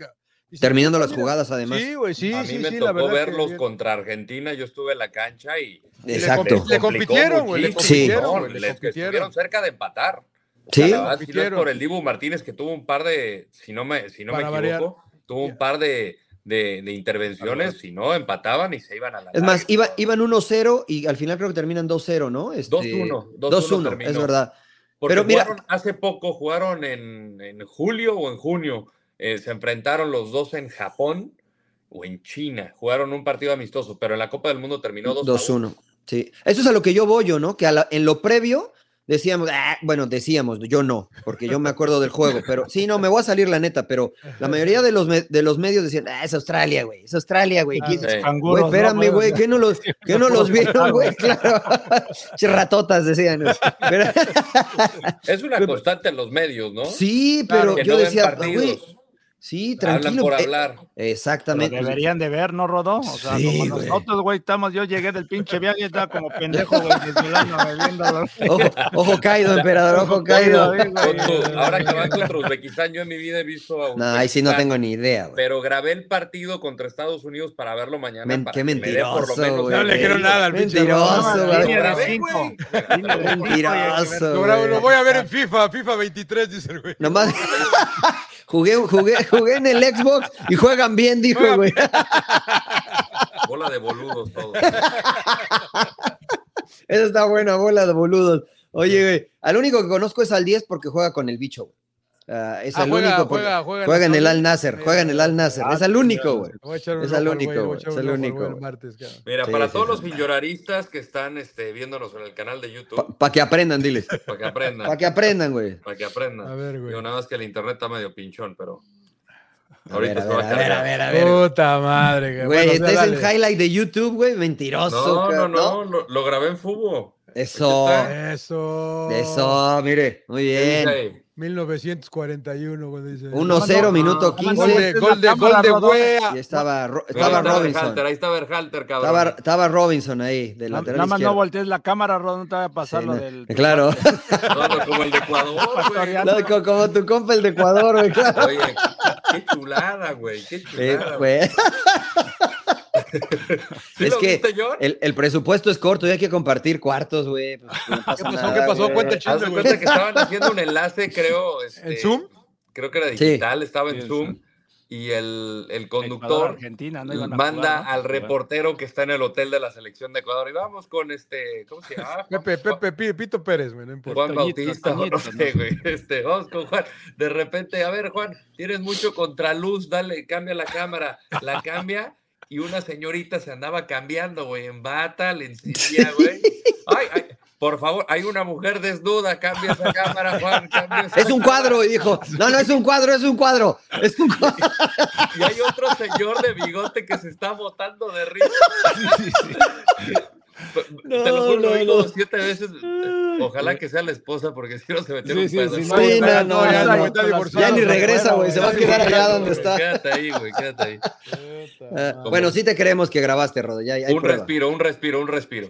Y Terminando las jugadas, además. Sí, güey, sí, a mí sí, me sí, la tocó que verlos contra Argentina, yo estuve en la cancha y Exacto. Le, compitieron, güey, le. Sí. compitieron, güey, le compitieron. cerca de empatar. Sí, La verdad, si no es por el Dibu Martínez que tuvo un par de, si no me, si no me Para variar. equivoco, tuvo un par de, de, de intervenciones, si no, empataban y se iban a la Es más, iba, iban 1-0 y al final creo que terminan 2-0, ¿no? Este, 2-1, 2-1 2-1, terminó. es verdad. Porque Pero mira- jugaron hace poco, jugaron en, en julio o en junio, eh, se enfrentaron los dos en Japón o en China, jugaron un partido amistoso, pero en la Copa del Mundo terminó 2-1. 2-1. Sí. Eso es a lo que yo voy yo, ¿no? Que a la- en lo previo decíamos, "Ah", bueno, decíamos, yo no, porque yo me acuerdo del juego, pero sí, no, me voy a salir la neta, pero la mayoría de los, me- de los medios decían, ah, es Australia, güey, es Australia, güey. Claro. ¿quién- Sí. Güey, Canguros, ¿no, espérame, güey? ¿qué no los, qué no los vieron, güey? Claro. Ratotas, decían. Pero- Es una constante en los medios, ¿no? sí, pero yo no decía, partidos, güey, sí, hablan tranquilo. por eh, hablar. Pero Exactamente. deberían de ver, ¿no, Rodó? O sea, Sí, como güey. nosotros, güey, estamos, yo llegué del pinche viaje y estaba como pendejo, güey, desvelando. Ojo, ojo caído, emperador, ojo caído. Ahora que van contra Uzbekistán, yo en mi vida he visto a No, ahí sí no tengo ni idea, güey. Pero grabé el partido contra Estados Unidos para verlo mañana. Men- para qué que me dé por lo mentiroso, menos güey. No le quiero nada al pinche Mentiroso, güey. Mentiroso, lo voy a ver en FIFA, FIFA 23, dice el güey. Nomás jugué, jugué, jugué en el Xbox y juegan bien, dijo, güey. Bola de boludos todos. Esa está buena, bola de boludos. Oye, güey, al único que conozco es al 10 porque juega con el bicho, güey. Ah, es Ah, el juega- único. juega- juega en juega en el. Al Nasser, juega en el Al Nasser. Ah, Es el único, güey. Es el al único, güey, es el único. Mira, Sí, para sí, todos sí. los finjoraristas que están este, viéndonos en el canal de YouTube, Para que aprendan, diles. para que aprendan. Para que aprendan, güey. Para que aprendan. A ver, güey. Digo, nada más que el internet está medio pinchón, pero. A Ahorita ver, a ver, a ver, a ver, a ver. Puta madre, güey. Este es el highlight de YouTube, güey. Mentiroso. No, no, no, lo, grabé en Fubo. Eso. Eso. Eso, mire. Muy ¿Qué dice bien. ahí? 1941, cuando dice. 1-0, minuto no, no, Gol 15. de, Es gol de, gol de wea. Y estaba, estaba Robinson. Ahí está Berhalter, cabrón. Estaba, estaba Robinson ahí, del lateral Nada más no voltees la cámara, Rodó, no te va a pasar Sí, lo no. del... Claro. No, no, como el de Ecuador, güey. Como tu compa el de Ecuador, güey, claro. Oye, qué chulada, güey. Qué Sí, chulada. güey. ¿Sí es que viste, el, el presupuesto es corto y hay que compartir cuartos, güey. pues, no pasa pasó? nada, ¿Qué pasó? Cuenta el güey. que estaban haciendo un enlace, creo. este, ¿En Zoom? Creo que era Sí. digital, estaba Sí, en. Zoom. Y el, el Ecuador, conductor Argentina, no iban a manda jugar, ¿no? al reportero que está en el hotel de la selección de Ecuador. Y vamos con este, ¿cómo se llama? Juan- Pepe, Pepe, Pi- Pito Pérez, güey, no importa. Juan Toñito, Bautista, o no Toñito, sé, güey. Este, vamos con Juan. De repente, a ver, Juan, tienes mucho contraluz, dale, cambia la cámara. La cambia y una señorita se andaba cambiando, güey, en bata, le encendía, güey. Ay, ay, por favor, hay una mujer desnuda, cambia esa cámara, Juan, cambia esa Es un cuadro, y dijo, no, no es un cuadro, es un cuadro. Es un cuadro. Y hay otro señor de bigote que se está botando de risa. Te lo juro, No, lo vi no, siete veces. Ojalá que sea la esposa, porque si no se metió Sí, un sí, pedo. sí, Sí, no, no, ya ni regresa, güey, se va a sí, quedar sí, allá donde está. Quédate ahí, güey, quédate ahí. Ah, bueno, sí te creemos que grabaste, Rodo. Ya, ya hay Un prueba. respiro, un respiro, un respiro.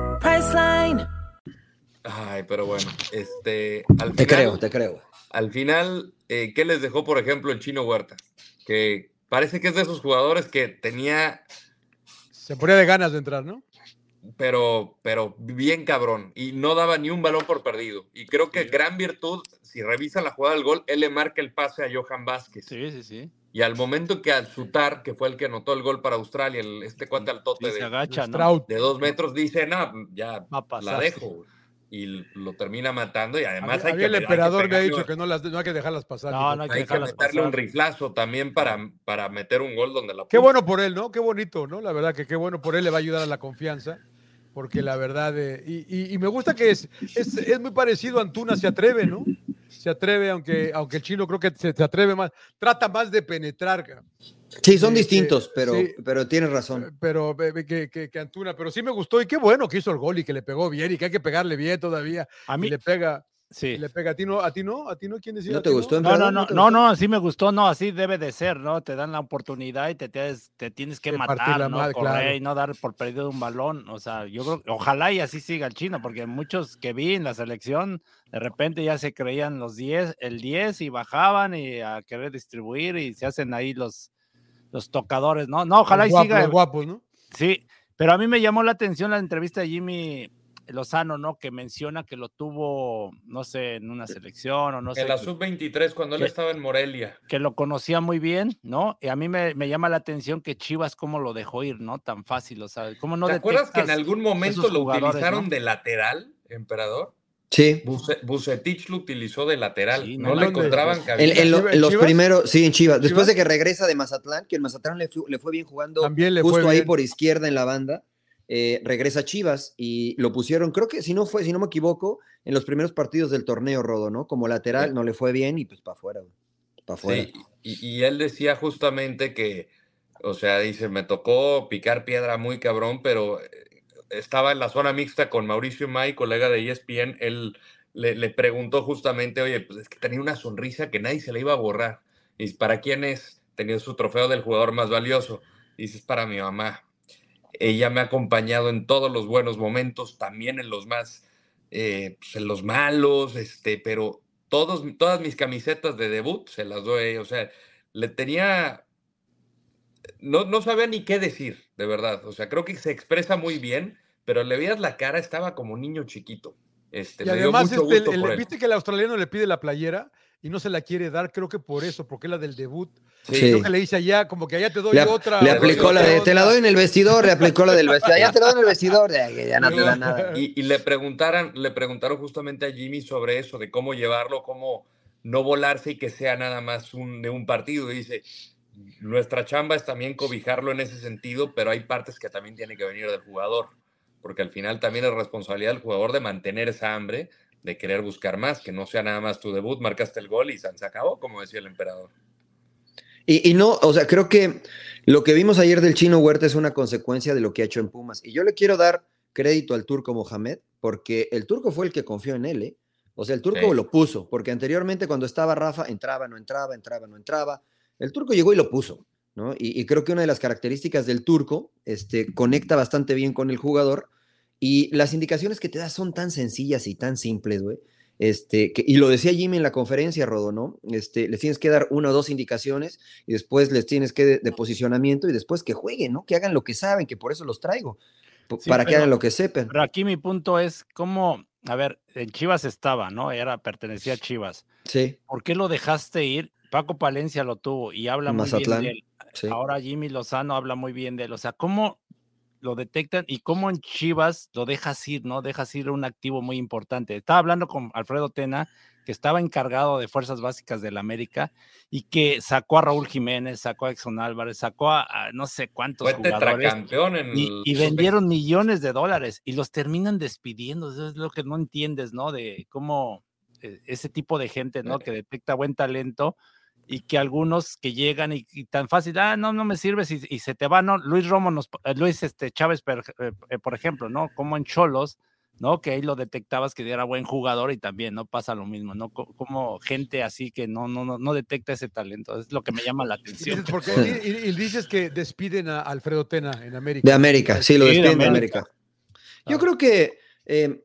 Priceline. Ay, pero bueno, este. Al Te final, creo, te creo. Al final, eh, ¿qué les dejó, por ejemplo, el chino Huerta? Que parece que es de esos jugadores que tenía, Se ponía de ganas de entrar, ¿no? pero, pero bien cabrón, y no daba ni un balón por perdido. Y creo que gran virtud, si revisan la jugada del gol, él le marca el pase a Johan Vázquez. Sí, sí, sí. Y al momento que al Sutar, que fue el que anotó el gol para Australia, el- este cuate al tote Sí, de, agacha, ¿no? Stroud. de dos metros, dice, no, ya la dejo. güey". Y lo termina matando y además Había- hay había que el hay que emperador me ha dicho que no, las, no hay que dejarlas pasar. No, dijo. no hay que hay que dejarlas meterle un riflazo también para, para meter un gol donde la Qué puso. bueno por él, ¿no? Qué bonito, ¿no? La verdad que qué bueno por él, le va a ayudar a la confianza, porque la verdad, eh, y, y- y me gusta que es, es, es muy parecido a Antuna, se atreve, ¿no? Se atreve, aunque, aunque el chino creo que se, se atreve más, trata más de penetrar, Sí, son Sí, distintos, sí, pero, sí. pero tienes razón. pero eh, que, que- que Antuna, pero sí me gustó y qué bueno que hizo el gol y que le pegó bien y que hay que pegarle bien todavía. A Y mí, le pega, sí. le pega a ti no, a ti no, a ti no, ¿quién decía? ¿No ¿A te gustó, No, no, no, no, no, sí me gustó, no, así debe de ser, ¿no? Te dan la oportunidad y te tienes, te tienes que matar, ¿no? Correr claro. y no dar por perdido un balón. O sea, yo creo, ojalá y así siga el chino, porque muchos que vi en la selección, de repente ya se creían los 10, el 10 y bajaban y a querer distribuir y se hacen ahí los, los tocadores, ¿no? No, ojalá Los y guapos, siga. los guapos, ¿no? Sí, pero a mí me llamó la atención la entrevista de Jimmy Lozano, ¿no? Que menciona que lo tuvo, no sé, en una selección o no sé. En la que- sub-23, cuando él estaba en Morelia. que lo conocía muy bien, ¿no? Y a mí me, me llama la atención que Chivas cómo lo dejó ir, ¿no? Tan fácil, o sea, ¿cómo no ¿Te acuerdas que en algún momento lo utilizaron no? de lateral, emperador? Sí. Buce- Bucetich lo utilizó de lateral. Sí, no ¿no? le ¿Dónde? encontraban En, en lo- en los primeros, sí, en Chivas. Después ¿Chivas? de que regresa de Mazatlán, que el Mazatlán le, fu- le fue bien jugando También le justo fue ahí bien. por izquierda en la banda, eh, regresa a Chivas y lo pusieron, creo que si no fue, si no me equivoco, en los primeros partidos del torneo Rodo, ¿no? Como lateral, Sí. no le fue bien y pues para afuera, para afuera. Sí, y, y él decía justamente que, o sea, dice, me tocó picar piedra muy cabrón, pero eh, estaba en la zona mixta con Mauricio May, colega de ESPN, él le, le preguntó justamente, oye, pues es que tenía una sonrisa que nadie se le iba a borrar. Y dice, ¿para quién es? Tenía su trofeo del jugador más valioso. Y dice, es para mi mamá. Ella me ha acompañado en todos los buenos momentos, también en los más, eh, pues, en los malos, este, pero todos, todas mis camisetas de debut se las doy. O sea, le tenía. No, no sabía ni qué decir, de verdad. O sea, creo que se expresa muy bien, pero le veías la cara, estaba como niño chiquito. Este, Y además, este, el- viste que el australiano le pide la playera y no se la quiere dar, creo que por eso, porque es la del debut. Sí. Creo que le dice allá, como que allá te doy Le, otra. le aplicó la otra de, te la onda". doy en el vestidor, le aplicó la del vestidor, ya te la doy en el vestidor, ya, ya no te da nada. Y, y le preguntaran, le preguntaron justamente a Jimmy sobre eso, de cómo llevarlo, cómo no volarse y que sea nada más un, de un partido. Y dice, nuestra chamba es también cobijarlo en ese sentido, pero hay partes que también tienen que venir del jugador, porque al final también es responsabilidad del jugador de mantener esa hambre, de querer buscar más, que no sea nada más tu debut, marcaste el gol y se acabó, como decía el emperador. Y, y no, o sea, creo que lo que vimos ayer del chino Huerta es una consecuencia de lo que ha hecho en Pumas. Y yo le quiero dar crédito al turco Mohamed, porque el turco fue el que confió en él, ¿eh? O sea, el turco Sí. lo puso, porque anteriormente cuando estaba Rafa, entraba, no entraba, entraba, no entraba. El turco llegó y lo puso, ¿no? Y, y creo que una de las características del turco, este, conecta bastante bien con el jugador y las indicaciones que te da son tan sencillas y tan simples, güey. Este, que, y lo decía Jimmy en la conferencia, Rodo, ¿no? Este, les tienes que dar una o dos indicaciones y después les tienes que de, de posicionamiento y después que jueguen, ¿no? Que hagan lo que saben, que por eso los traigo, Sí, para que hagan lo que sepan. Pero aquí mi punto es cómo, a ver, en Chivas estaba, ¿no? Era, pertenecía a Chivas. Sí, ¿Por qué lo dejaste ir? Paco Palencia lo tuvo y habla muy bien de él. sí. Ahora Jimmy Lozano habla muy bien de él. O sea, ¿cómo lo detectan y cómo en Chivas lo dejas ir, ¿no? Dejas ir un activo muy importante. Estaba hablando con Alfredo Tena, que estaba encargado de fuerzas básicas del América y que sacó a Raúl Jiménez, sacó a Exxon Álvarez, sacó a, a no sé cuántos Fue jugadores en y, y vendieron millones de dólares y los terminan despidiendo. Eso es lo que no entiendes, ¿no? De cómo eh, ese tipo de gente, ¿no? Que detecta buen talento y que algunos que llegan y, y tan fácil, ah, no, no me sirves y, y se te va, ¿no? Luis Romo, nos, eh, Luis este, Chávez, per- eh, eh, por ejemplo, ¿no? Como en Cholos, ¿no? Que ahí lo detectabas que era buen jugador y también, ¿no? Pasa lo mismo, ¿no? Co- Como gente así que no, no, no, no detecta ese talento, es lo que me llama la atención. Dices, porque, y, y- y dices que despiden a Alfredo Tena en América. De América, sí, lo Sí, de despiden de América. Yo Ah. creo que, eh,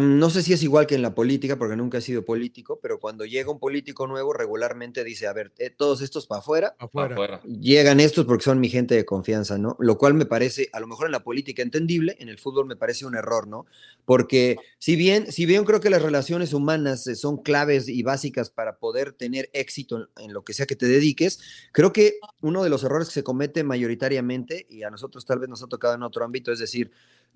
no sé si es igual que en la política, porque nunca he sido político, pero cuando llega un político nuevo, regularmente dice, a ver, eh, todos estos para afuera, Afuera. afuera. llegan estos porque son mi gente de confianza, ¿no? Lo cual me parece, a lo mejor en la política entendible, en el fútbol me parece un error, ¿no? Porque si bien, si bien creo que las relaciones humanas eh, son claves y básicas para poder tener éxito en, en lo que sea que te dediques, creo que uno de los errores que se comete mayoritariamente, y a nosotros tal vez nos ha tocado en otro ámbito, es decir,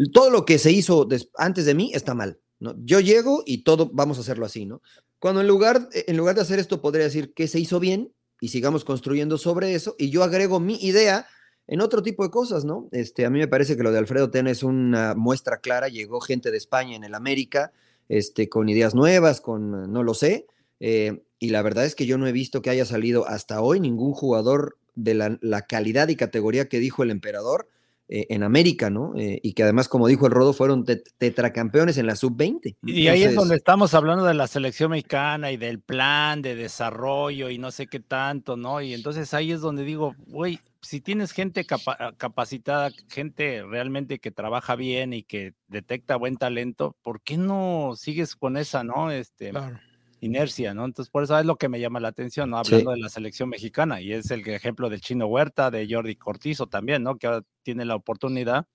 todo lo que se hizo antes de mí está mal. Yo llego y todo vamos a hacerlo así, ¿no? Cuando en lugar, en lugar de hacer esto, podría decir que se hizo bien y sigamos construyendo sobre eso, y yo agrego mi idea en otro tipo de cosas, ¿no? Este, a mí me parece que lo de Alfredo Tena es una muestra clara, llegó gente de España en el América, este, con ideas nuevas, con, no lo sé, eh, y la verdad es que yo no he visto que haya salido hasta hoy ningún jugador de la, la calidad y categoría que dijo el emperador eh, en América, ¿no? Eh, y que además, como dijo el Rodo, fueron tet- tetracampeones en la sub-20. Y ahí es donde estamos hablando de la selección mexicana y del plan de desarrollo y no sé qué tanto, ¿no? Y entonces ahí es donde digo, güey, si tienes gente capa- capacitada, gente realmente que trabaja bien y que detecta buen talento, ¿por qué no sigues con esa, no? Este, Claro. Inercia, ¿no? Entonces, por eso es lo que me llama la atención, ¿no? Sí. Hablando de la selección mexicana, y es el ejemplo del Chino Huerta, de Jordi Cortizo también, ¿no? Que ahora tiene la oportunidad,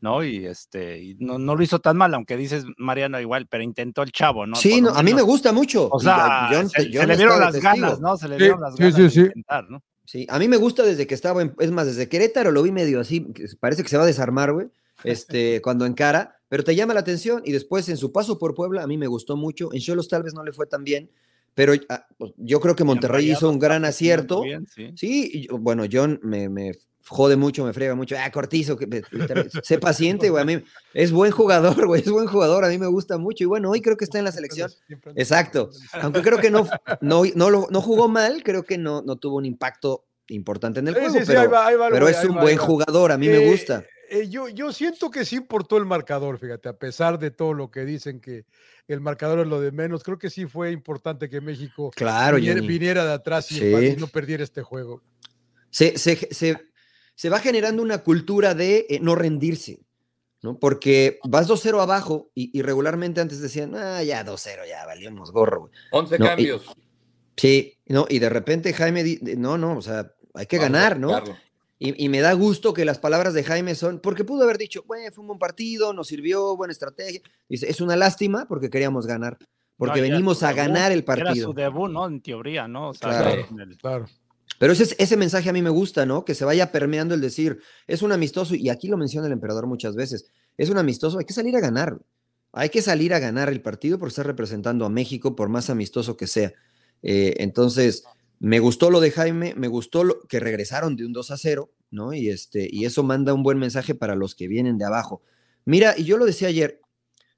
¿no? Y este, y no, no lo hizo tan mal, aunque dices, Mariano, igual, pero intentó el chavo, ¿no? Sí, no, a mí me gusta mucho. O sea, se, le vieron las testigo. ganas, ¿no? Se le Sí, vieron las sí, ganas sí, de sí. intentar, ¿no? Sí, a mí me gusta desde que estaba, en- es más, desde Querétaro lo vi medio así, parece que se va a desarmar, güey, este, cuando encara, pero te llama la atención y después en su paso por Puebla a mí me gustó mucho, en Cholos tal vez no le fue tan bien, pero ah, pues, yo creo que Monterrey hizo un gran acierto. bien, sí. Sí, y yo- bueno, John me, me jode mucho, me friega mucho. Ah, Cortizo, que, me- sé paciente, güey. A mí es buen jugador, güey, es buen jugador, a mí me gusta mucho. Y bueno, hoy creo que está en la selección. Exacto. Aunque creo que no, no, no, lo- no jugó mal, creo que no, no tuvo un impacto importante en el juego, sí, sí, pero, ahí va, ahí va pero es un buen jugador, a mí me gusta. Eh, yo, yo siento que sí importó el marcador, fíjate, a pesar de todo lo que dicen que el marcador es lo de menos, creo que sí fue importante que México Claro, viniera, viniera de atrás y, Sí. no perdiera este juego. se, se, se, se va generando una cultura de eh, no rendirse, ¿no? Porque vas 2-0 abajo y, y regularmente antes decían, ah, ya 2-0, ya valimos gorro, güey. 11 No, y- cambios. Sí, no, y de repente Jaime, no, no, o sea, hay que Vamos ganar, ¿no? Y, y me da gusto que las palabras de Jaime son, porque pudo haber dicho, bueno, fue un buen partido, nos sirvió, buena estrategia. Dice, es una lástima porque queríamos ganar, porque No, venimos a debut, ganar el Era partido. su debut, ¿no? En teoría, ¿no? O sea, Claro. el- Claro. Pero ese, ese mensaje a mí me gusta, ¿no? Que se vaya permeando el decir, es un amistoso, y aquí lo menciona el emperador muchas veces, es un amistoso, hay que salir a ganar. Hay que salir a ganar el partido porque está representando a México, por más amistoso que sea. Eh, entonces, me gustó lo de Jaime, me gustó lo, que regresaron de un 2 a 0, ¿no? Y, este, y eso manda un buen mensaje para los que vienen de abajo. Mira, y yo lo decía ayer,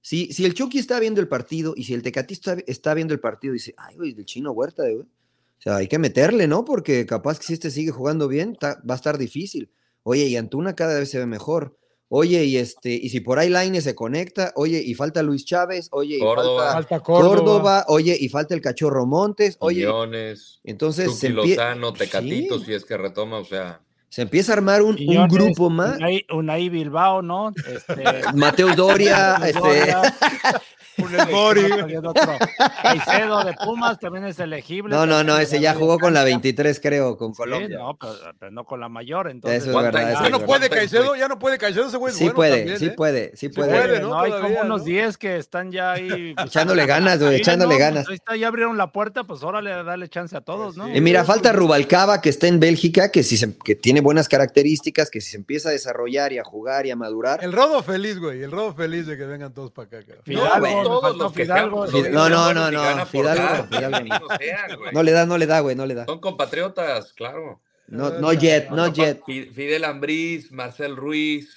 si, si el Chucky está viendo el partido y si el Tecatí está, viendo el partido, dice, ay, güey, del chino Huerta, güey. O sea, hay que meterle, ¿no? Porque capaz que si este sigue jugando bien, va a estar difícil. Oye, y Antuna cada vez se ve mejor. Oye, y este, y si por ahí Laine se conecta, oye, y falta Luis Chávez, oye, y Córdoba. falta Falta Córdoba. Córdoba. oye, y falta el cachorro Montes, oye, Quiñones, entonces Tuki se, empie- Lozano, Tecatito, Sí, si es que retoma, o sea. se empieza a armar un, grupo más. Unai, Unai Bilbao, ¿no? Este, Mateus Doria, este, Doria, Funes Mori. Caicedo de Pumas también es elegible. no, no, no, ese ya jugó con la cancha. 23, creo, con Sí, Colombia. no, pero, pero no con la mayor, entonces. Eso es ¿cuánta- verdad, Ya es no puede ¿Cuánta Caicedo, ya no puede Caicedo, ese güey es Sí bueno puede, también, sí ¿eh? puede, sí puede. puede, ¿no? no, hay Todavía, como unos ¿no? 10 que están ya ahí. pues, Echándole ganas, güey, sí, echándole no, pues, ganas. ahí está, ya abrieron la puerta, pues órale, dale chance a todos, ¿no? Y mira, falta Rubalcaba, que está en Bélgica, que, si se- que tiene buenas características, que si se empieza a desarrollar y a jugar y a madurar. El rodo feliz, güey. El rodo feliz de que vengan todos para acá. cabrón. Me todos los que Fidalgo. no, no, no, no, Fidalgo, Fidalgo no. le da, no le da, güey, no le da. Son compatriotas, claro. No, no yet, no yet. Fi- Fidel Ambriz, Marcel Ruiz.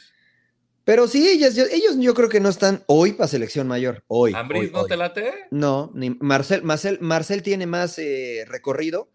Pero sí, ellos, yo- ellos yo creo que no están hoy para selección mayor. Hoy. ¿Ambriz hoy, no hoy. te late? No, ni Marcel, Marcel, Marcel tiene más eh, recorrido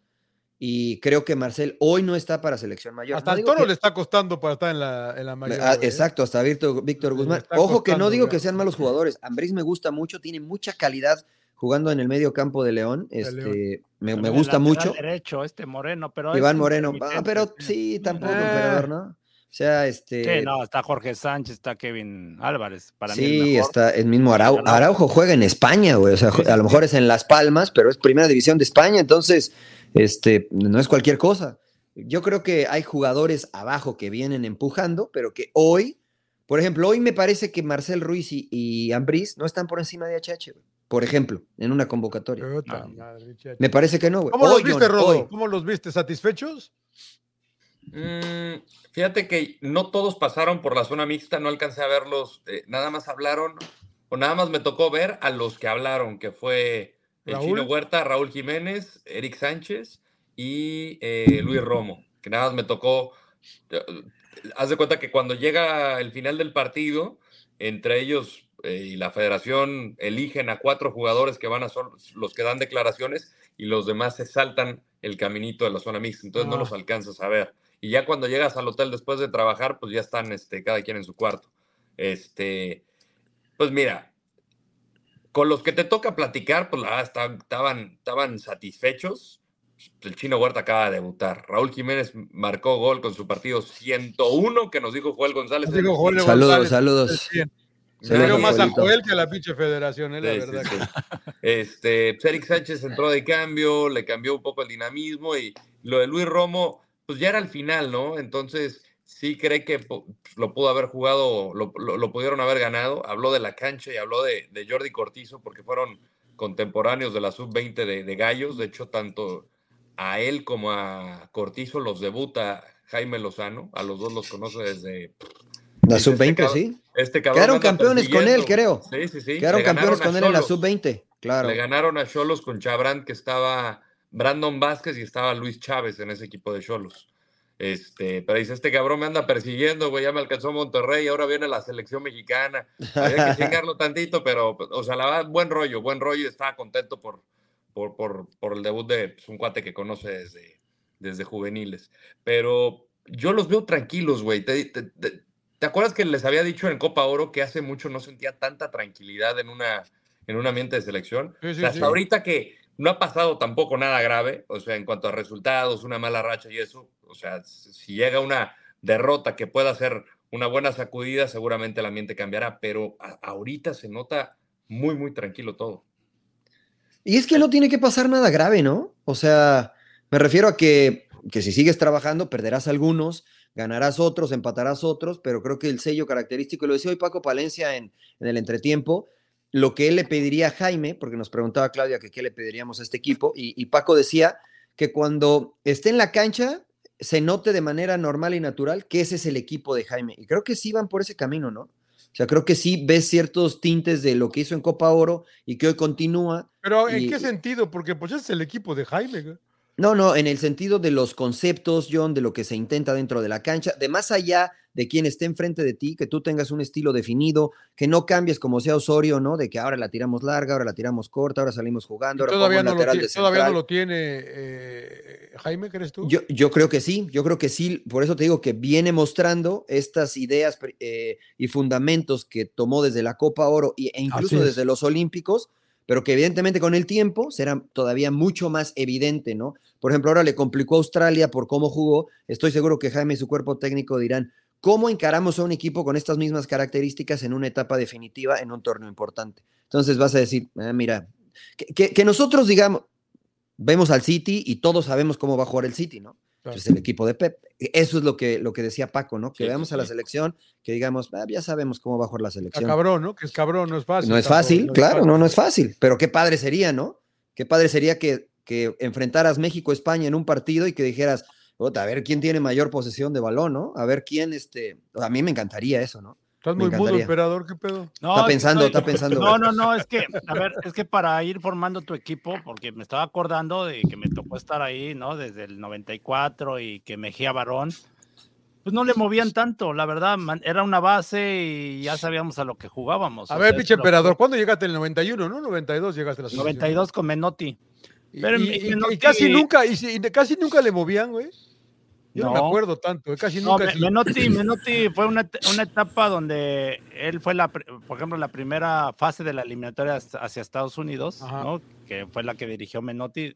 y creo que Marcel hoy no está para selección mayor. Hasta No digo toro que- le está costando para estar en la, en la mayor. Ah, ¿eh? exacto, hasta Víctor, Víctor Guzmán. Ojo que no digo que sean malos jugadores. Ambriz me gusta mucho, tiene mucha calidad jugando en el medio campo de León. Este, León. me, el gusta mucho. derecho, este Moreno, pero. Iván es Moreno. Ah, pero sí. tampoco, emperador, ¿no? O sea, este. Sí, no, está Jorge Sánchez, está Kevin Álvarez. Para mí el Sí, mejor. está el mismo Araujo. Araujo. Juega en España, güey. O sea, Sí, sí, a lo mejor es en Las Palmas, pero es primera división de España, entonces, este, no es cualquier cosa. Yo creo que hay jugadores abajo que vienen empujando, pero que hoy, por ejemplo, hoy me parece que Marcel Ruiz y, y Ambriz no están por encima de HH, güey. Por ejemplo, en una convocatoria. Me parece que no, güey. ¿Cómo Hoy, los viste, Rodo? ¿Cómo los viste? ¿Satisfechos? Mm, fíjate que no todos pasaron por la zona mixta, no alcancé a verlos. eh, nada más hablaron, o nada más me tocó ver a los que hablaron, que fue el Raúl. Chino Huerta, Raúl Jiménez, Eric Sánchez y eh, Luis Romo, que nada más me tocó. eh, haz de cuenta que cuando llega el final del partido, entre ellos eh, y la federación eligen a cuatro jugadores que van a ser los que dan declaraciones y los demás se saltan el caminito de la zona mixta, entonces no Ah. los alcanzas a ver. Y ya cuando llegas al hotel después de trabajar, pues ya están este, cada quien en su cuarto. Este, pues mira, con los que te toca platicar, pues la verdad estaban, estaban, estaban satisfechos. El chino Huerta acaba de debutar. Raúl Jiménez marcó gol con su partido 101 que nos dijo Joel González. Dijo Joel Saludos, González, saludos. dio más a. Joel que a la pinche federación, es la Sí, sí, verdad. sí. Este, pues, Eric Sánchez entró de cambio, le cambió un poco el dinamismo y lo de Luis Romo, pues ya era al final, ¿no? Entonces, sí cree que po- lo pudo haber jugado, lo, lo- lo pudieron haber ganado. Habló de la cancha y habló de, de Jordi Cortizo porque fueron contemporáneos de la sub-20 de, de Gallos. De hecho, tanto a él como a Cortizo los debuta Jaime Lozano. A los dos los conoce desde La este sub-20, cabrón- sí. este. Quedaron campeones con él, creo. Sí, sí, sí. Quedaron campeones con él en la Xolos. sub-20, claro. Le ganaron a Cholos con Chabrán, que estaba Brandon Vázquez y estaba Luis Chávez en ese equipo de Cholos. Este, pero dice, este cabrón me anda persiguiendo, güey, ya me alcanzó Monterrey, ahora viene la selección mexicana. Había que chingarlo tantito, pero, o sea, la verdad, buen rollo, buen rollo, y estaba contento por, por, por, por el debut de pues, un cuate que conoce desde, desde juveniles. Pero yo los veo tranquilos, güey. Te, te- te- ¿te acuerdas que les había dicho en Copa Oro que hace mucho no sentía tanta tranquilidad en, una, en un ambiente de selección? Sí, O sí, sea, hasta sí. ahorita que no ha pasado tampoco nada grave, o sea, en cuanto a resultados, una mala racha y eso, o sea, si llega una derrota que pueda ser una buena sacudida, seguramente el ambiente cambiará, pero ahorita se nota muy, muy tranquilo todo. Y es que no tiene que pasar nada grave, ¿no? O sea, me refiero a que, que si sigues trabajando, perderás algunos, ganarás otros, empatarás otros, pero creo que el sello característico, lo decía hoy Paco Palencia en, en el entretiempo, lo que él le pediría a Jaime, porque nos preguntaba Claudia que qué le pediríamos a este equipo, y, y Paco decía que cuando esté en la cancha se note de manera normal y natural que ese es el equipo de Jaime. Y creo que sí van por ese camino, ¿no? O sea, creo que sí ves ciertos tintes de lo que hizo en Copa Oro y que hoy continúa. Pero ¿en Y- qué sentido? Porque pues ese es el equipo de Jaime. No, no, en el sentido de los conceptos, John, de lo que se intenta dentro de la cancha, de más allá de quien esté enfrente de ti, que tú tengas un estilo definido, que no cambies como sea Osorio, ¿no? De que ahora la tiramos larga, ahora la tiramos corta, ahora salimos jugando, ahora Todavía no, un lo lateral tiene, de todavía no lo tiene eh, Jaime, ¿crees tú? Yo, yo creo que sí, yo creo que sí, por eso te digo que viene mostrando estas ideas eh, y fundamentos que tomó desde la Copa Oro y- e incluso desde los Olímpicos, pero que evidentemente con el tiempo será todavía mucho más evidente, ¿no? Por ejemplo, ahora le complicó a Australia por cómo jugó, estoy seguro que Jaime y su cuerpo técnico dirán, ¿cómo encaramos a un equipo con estas mismas características en una etapa definitiva, en un torneo importante? Entonces vas a decir, "Ah, mira, que, que- que nosotros digamos, vemos al City y todos sabemos cómo va a jugar el City, ¿no? Claro. Pues el equipo de Pep. Eso es lo que, lo que decía Paco, ¿no? Que Sí, veamos sí, a la selección, que digamos, "Ah, ya sabemos cómo va a jugar la Está selección. cabrón, ¿no? Que es cabrón, no es fácil. No es fácil, claro, fácil. no, no es fácil, pero qué padre sería, ¿no? Qué padre sería que, que enfrentaras México-España en un partido y que dijeras, "Puta, a ver quién tiene mayor posesión de balón, ¿no? A ver quién, este, a mí me encantaría eso, ¿no? Estás muy mudo, emperador, ¿qué pedo? No, Está pensando, estoy- está pensando. No, no, no, es que, a ver, es que para ir formando tu equipo, porque me estaba acordando de que me tocó estar ahí, ¿no? Desde el 94 y que Mejía Barón, pues no le movían tanto, la verdad, man- era una base y ya sabíamos a lo que jugábamos. A ver, pinche emperador, ¿cuándo llegaste en el 91, no? 92 llegaste a la selección. 92 con Menotti. Y, Pero y- y- y casi nunca, y casi nunca le movían, güey. Yo no, me No. acuerdo tanto, eh, casi No, nunca. Me- sí. Menotti, Menotti fue una, una etapa donde él fue, la, por ejemplo, la primera fase de la eliminatoria hacia Estados Unidos. ¿no? que fue la que dirigió Menotti.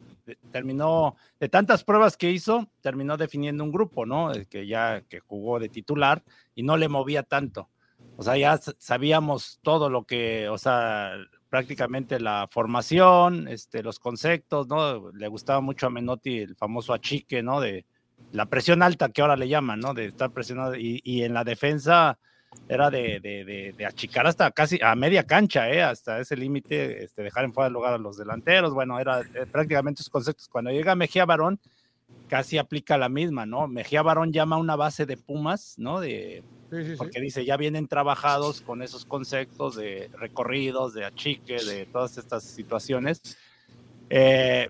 Terminó, de tantas pruebas que hizo, terminó definiendo un grupo, ¿no? Que ya que jugó de titular y no le movía tanto. O sea, ya sabíamos todo lo que, o sea, prácticamente la formación, este, los conceptos, ¿no? Le gustaba mucho a Menotti el famoso achique, ¿no? De la presión alta que ahora le llaman, ¿no? De estar presionado y, y en la defensa era de, de, de- de achicar hasta casi a media cancha, ¿eh? Hasta ese límite, este, dejar en fuera de lugar a los delanteros, bueno, era eh, prácticamente esos conceptos. Cuando llega Mejía Barón, casi aplica la misma, ¿no? Mejía Barón llama una base de Pumas, ¿no? De, Sí, sí, sí. porque dice, ya vienen trabajados con esos conceptos de recorridos, de achique, de todas estas situaciones. Eh,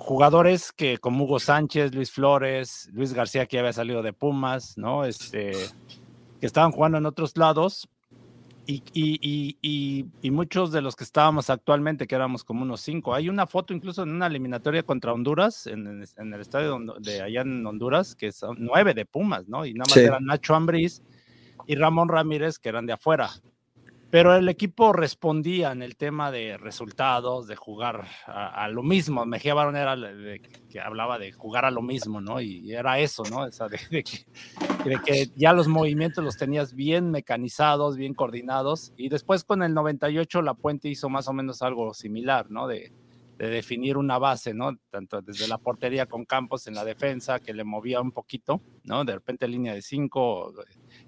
jugadores que como Hugo Sánchez, Luis Flores, Luis García, que había salido de Pumas, ¿no? Este, que estaban jugando en otros lados. Y, y- y- y- muchos de los que estábamos actualmente, que éramos como unos cinco. Hay una foto incluso en una eliminatoria contra Honduras, en, el estadio de allá en Honduras, que son nueve de Pumas, ¿no? Y nada más Sí. eran Nacho Ambriz y Ramón Ramírez, que eran de afuera. Pero el equipo respondía en el tema de resultados, de jugar a, lo mismo. Mejía Barón era de- que hablaba de jugar a lo mismo, ¿no? Y era eso, ¿no? De que, de que ya los movimientos los tenías bien mecanizados, bien coordinados. Y después con el 98 La Puente hizo más o menos algo similar, ¿no? De, de definir una base, ¿no? Tanto desde la portería con Campos en la defensa, que le movía un poquito, ¿no? De repente línea de cinco,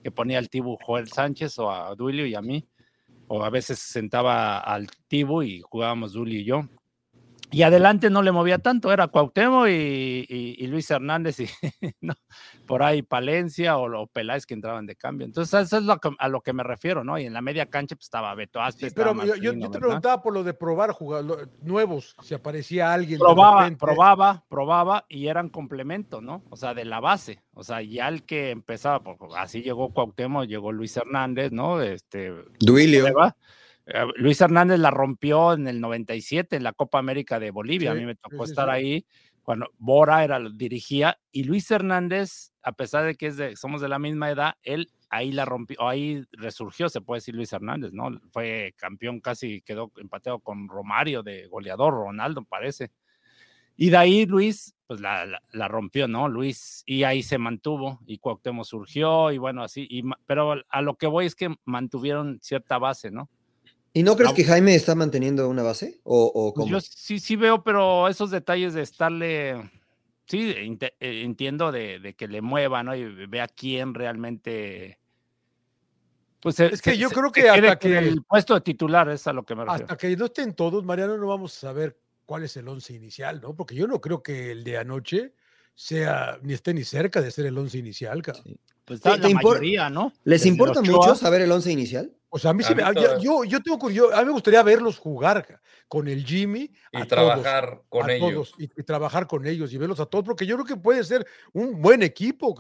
que ponía al Tibu Joel Sánchez o a Duilio y a mí, o a veces sentaba al Tibu y jugábamos Duilio y yo. Y adelante no le movía tanto, era Cuauhtémoc y, y- y Luis Hernández y no, por ahí Palencia o, o Peláez que entraban de cambio. Entonces, eso es lo que- a lo que me refiero, ¿no? Y en la media cancha pues, estaba Beto Aspe, Sí, pero estaba yo, yo- te preguntaba por lo de probar jugadores nuevos, si aparecía alguien. de probaba, repente. probaba, probaba y eran complemento, ¿no? O sea, de la base. O sea, ya el que empezaba, pues, así llegó Cuauhtémoc, llegó Luis Hernández, ¿no? Este, Duilio. Eh, Luis Hernández la rompió en el 97 en la Copa América de Bolivia. a mí me tocó sí, estar sí. ahí cuando Bora era dirigía y Luis Hernández, a pesar de que es de, somos de la misma edad, él ahí la rompió, ahí resurgió, se puede decir Luis Hernández, ¿no? Fue campeón casi, quedó empateado con Romario de goleador, Ronaldo parece. Y de ahí Luis, pues la, la- la rompió, ¿no? Luis, y ahí se mantuvo, y Cuauhtémoc surgió, y bueno, así, y, pero a lo que voy es que mantuvieron cierta base, ¿no? ¿Y no crees Ah, que Jaime está manteniendo una base? ¿O, o Pues cómo? yo sí, sí veo, pero esos detalles de estarle, sí, eh, entiendo de, de que le mueva, ¿no? Y vea quién realmente... Pues se- Es que yo se- creo que hasta que- El puesto de titular es a lo que me refiero. Hasta que no estén todos, Mariano, no vamos a saber cuál es el once inicial, ¿no? Porque yo no creo que el de anoche sea ni esté ni cerca de ser el once inicial, cabrón. Sí. Pues está ¿Te- la mayoría, ¿no? ¿Les Desde importa mucho saber el once inicial? O sea, a mí sí A me- mí yo, yo tengo curiosidad, a mí me gustaría verlos jugar con el Jimmy Y a trabajar con a ellos. todos, y, y trabajar con ellos y verlos a todos, porque yo creo que puede ser un buen equipo.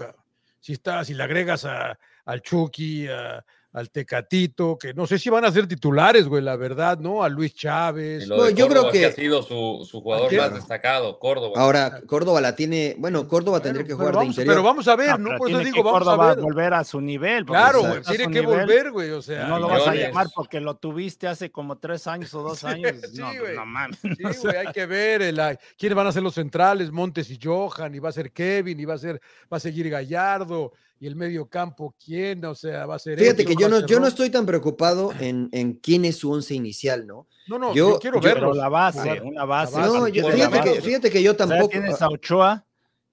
Si está, si le agregas a, al Chucky, a- al Tecatito, que no sé si van a ser titulares, güey, la verdad, ¿no? A Luis Chávez. No, de yo creo que- ha sido su, su jugador más destacado, Córdoba. Ahora, Córdoba la tiene. Bueno, Córdoba Bueno, tendría que jugar de vamos, interior. Pero vamos a ver, No, ¿no? Por eso tiene digo, que vamos a Córdoba ver. volver a su nivel. Claro, güey, a tiene que nivel, volver, güey, o sea. No lo vas a llamar porque lo tuviste hace como tres años o dos Sí, años. sí, no, pues, güey. no mames. Sí, güey, hay que ver el, quiénes van a ser los centrales, Montes y Johan, y va a ser Kevin, y va a ser, va a seguir Gallardo, y el medio campo, ¿quién? O sea, va a ser Fíjate que yo no, yo no estoy tan preocupado en, en quién es su once inicial, ¿no? No, no, yo- yo, quiero verlos. la base, una base. No, yo- fíjate, que, fíjate que yo O sea, tampoco. tienes a Ochoa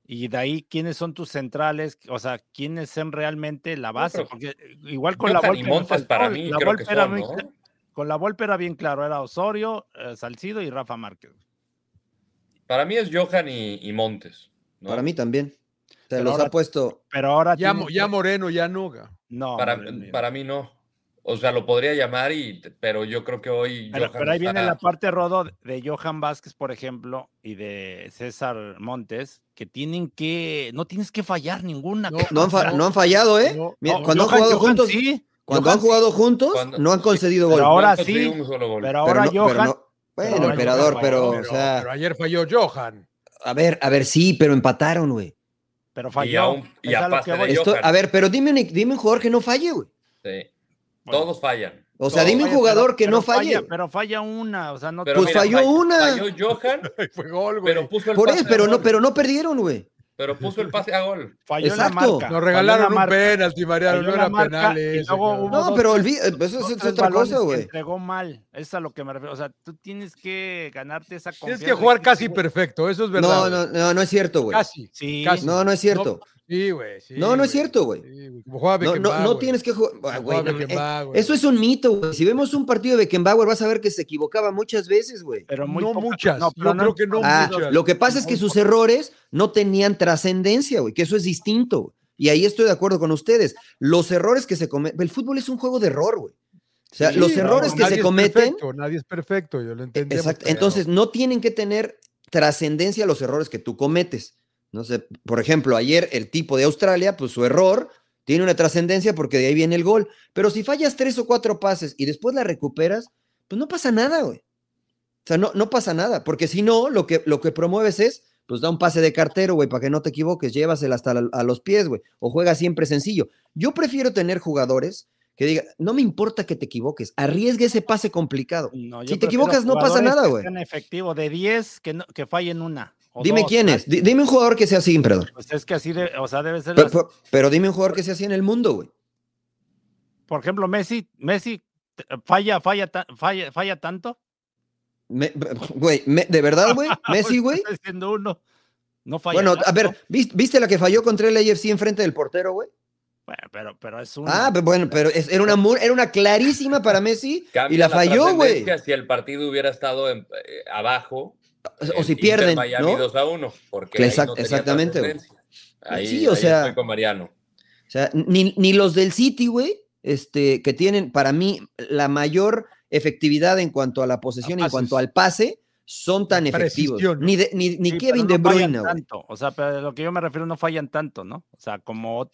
y de ahí quiénes son tus centrales, o sea, quiénes son realmente la base, porque igual con la Volpe para mí la creo que Volpe era son, muy ¿no? cla- con la Volpe era bien claro, era Osorio, eh, Salcido y Rafa Márquez. Para mí es Johan y, y Montes. ¿no? Para mí también. Se Pero los ahora- ha puesto. Pero ahora Ya, ya Moreno, ya Noga. no, Para, hombre, para mí no. O sea, lo podría llamar, y, pero yo creo que hoy. Pero, Johan pero ahí viene la parte, Rodo, de Johan Vázquez, por ejemplo, y de César Montes, que tienen que, no tienes que fallar ninguna. No. No han, fa- no, han fallado, ¿eh? no, Mira, No, cuando Johan- han jugado Johan juntos, sí, cuando Johan han jugado juntos, Cuando- no han concedido gol. ahora sí, un solo gol. pero Pero ahora no- pero Johan, no- bueno, ahora emperador, Johan pero, falló, o sea, Pero ayer falló Johan. a ver, a ver, sí, pero empataron, güey. Pero falló. y es a a lo pase que de voy. Esto- Johan. a ver, pero dime un, dime un jugador que no falle, güey. Sí. Bueno. Todos fallan. O sea, Todos dime un jugador pero- que pero no falle. falla- pero falla una, o sea, no Pero Pues mira, falló fall- una. Falló Johan, Fue gol, güey. pero puso el Por eso, pero no, pero no perdieron, güey. Pero puso el pase a gol. falló en Exacto. la marca. Nos regalaron un penalti, Mariano, Falló no era marca penal y ese, luego cabrón. hubo No, dos, pero tres- olvi- eso es, otra cosa, güey. entregó mal. Es a lo que me refiero. O sea, tú tienes que ganarte esa Tienes confianza. que jugar casi perfecto, eso es verdad. No, no, no, no es cierto, güey. Casi. Sí. casi. No, no es cierto. Sí, güey. sí, No, no es cierto, güey. Sí, No, no, no tienes que jugar. Ah, no, eh, eso es un mito, güey. Si vemos un partido de Beckenbauer, vas a ver que se equivocaba muchas veces, güey. Pero muy No muchas, yo pero creo que no Ah, muchas. lo que pasa es que sus errores no tenían trascendencia, güey, que eso es distinto. Y ahí estoy de acuerdo con ustedes. Los errores que se cometen. El fútbol es un juego de error, güey. O sea, Sí, los no, errores que se cometen. perfecto, nadie es perfecto, yo lo entendemos. Exacto. Entonces, no tienen que tener trascendencia los errores que tú cometes. No sé, por ejemplo, ayer el tipo de Australia, pues su error tiene una trascendencia porque de ahí viene el gol. Pero si fallas tres o cuatro pases y después la recuperas, pues no pasa nada, güey. O sea, no, no pasa nada, porque si no, lo que, lo que promueves es, pues da un pase de cartero, güey, para que no te equivoques, llévasela hasta la- a los pies, güey, o juega siempre sencillo. Yo prefiero tener jugadores que digan, no me importa que te equivoques, arriesgue ese pase complicado. No, Si te equivocas, no pasa nada, güey. efectivo de 10 que, no- que fallen una. O Dime dos, quién es, di- dime un jugador que sea así, emperador. Pues es que así, de- o sea, debe ser. Pero, las- pero- pero dime un jugador que sea así en el mundo, güey. por ejemplo, Messi, Messi falla, falla, falla, falla tanto. Me- Güey, me- ¿de verdad, güey? Messi, güey. Uno. No falla. Bueno, a ver, ¿vis- ¿viste la que falló contra el AFC enfrente del portero, güey? Bueno, pero, pero es una. Ah, pues bueno, pero es- era una, era una clarísima para Messi y la falló, güey. Si el partido hubiera estado en- eh, abajo. O si pierden, Miami ¿no? 2 a 1. Porque ahí no exactamente. Ahí, Sí, o ahí sea- estoy con Mariano. O sea, ni, ni los del City, güey, este, que tienen para mí la mayor efectividad en cuanto a la posesión en cuanto al pase, son tan efectivos. Ni, de- ni, ni Sí, Kevin De Bruyne, tanto. O sea, pero de lo que yo me refiero no fallan tanto, ¿no? O sea, como.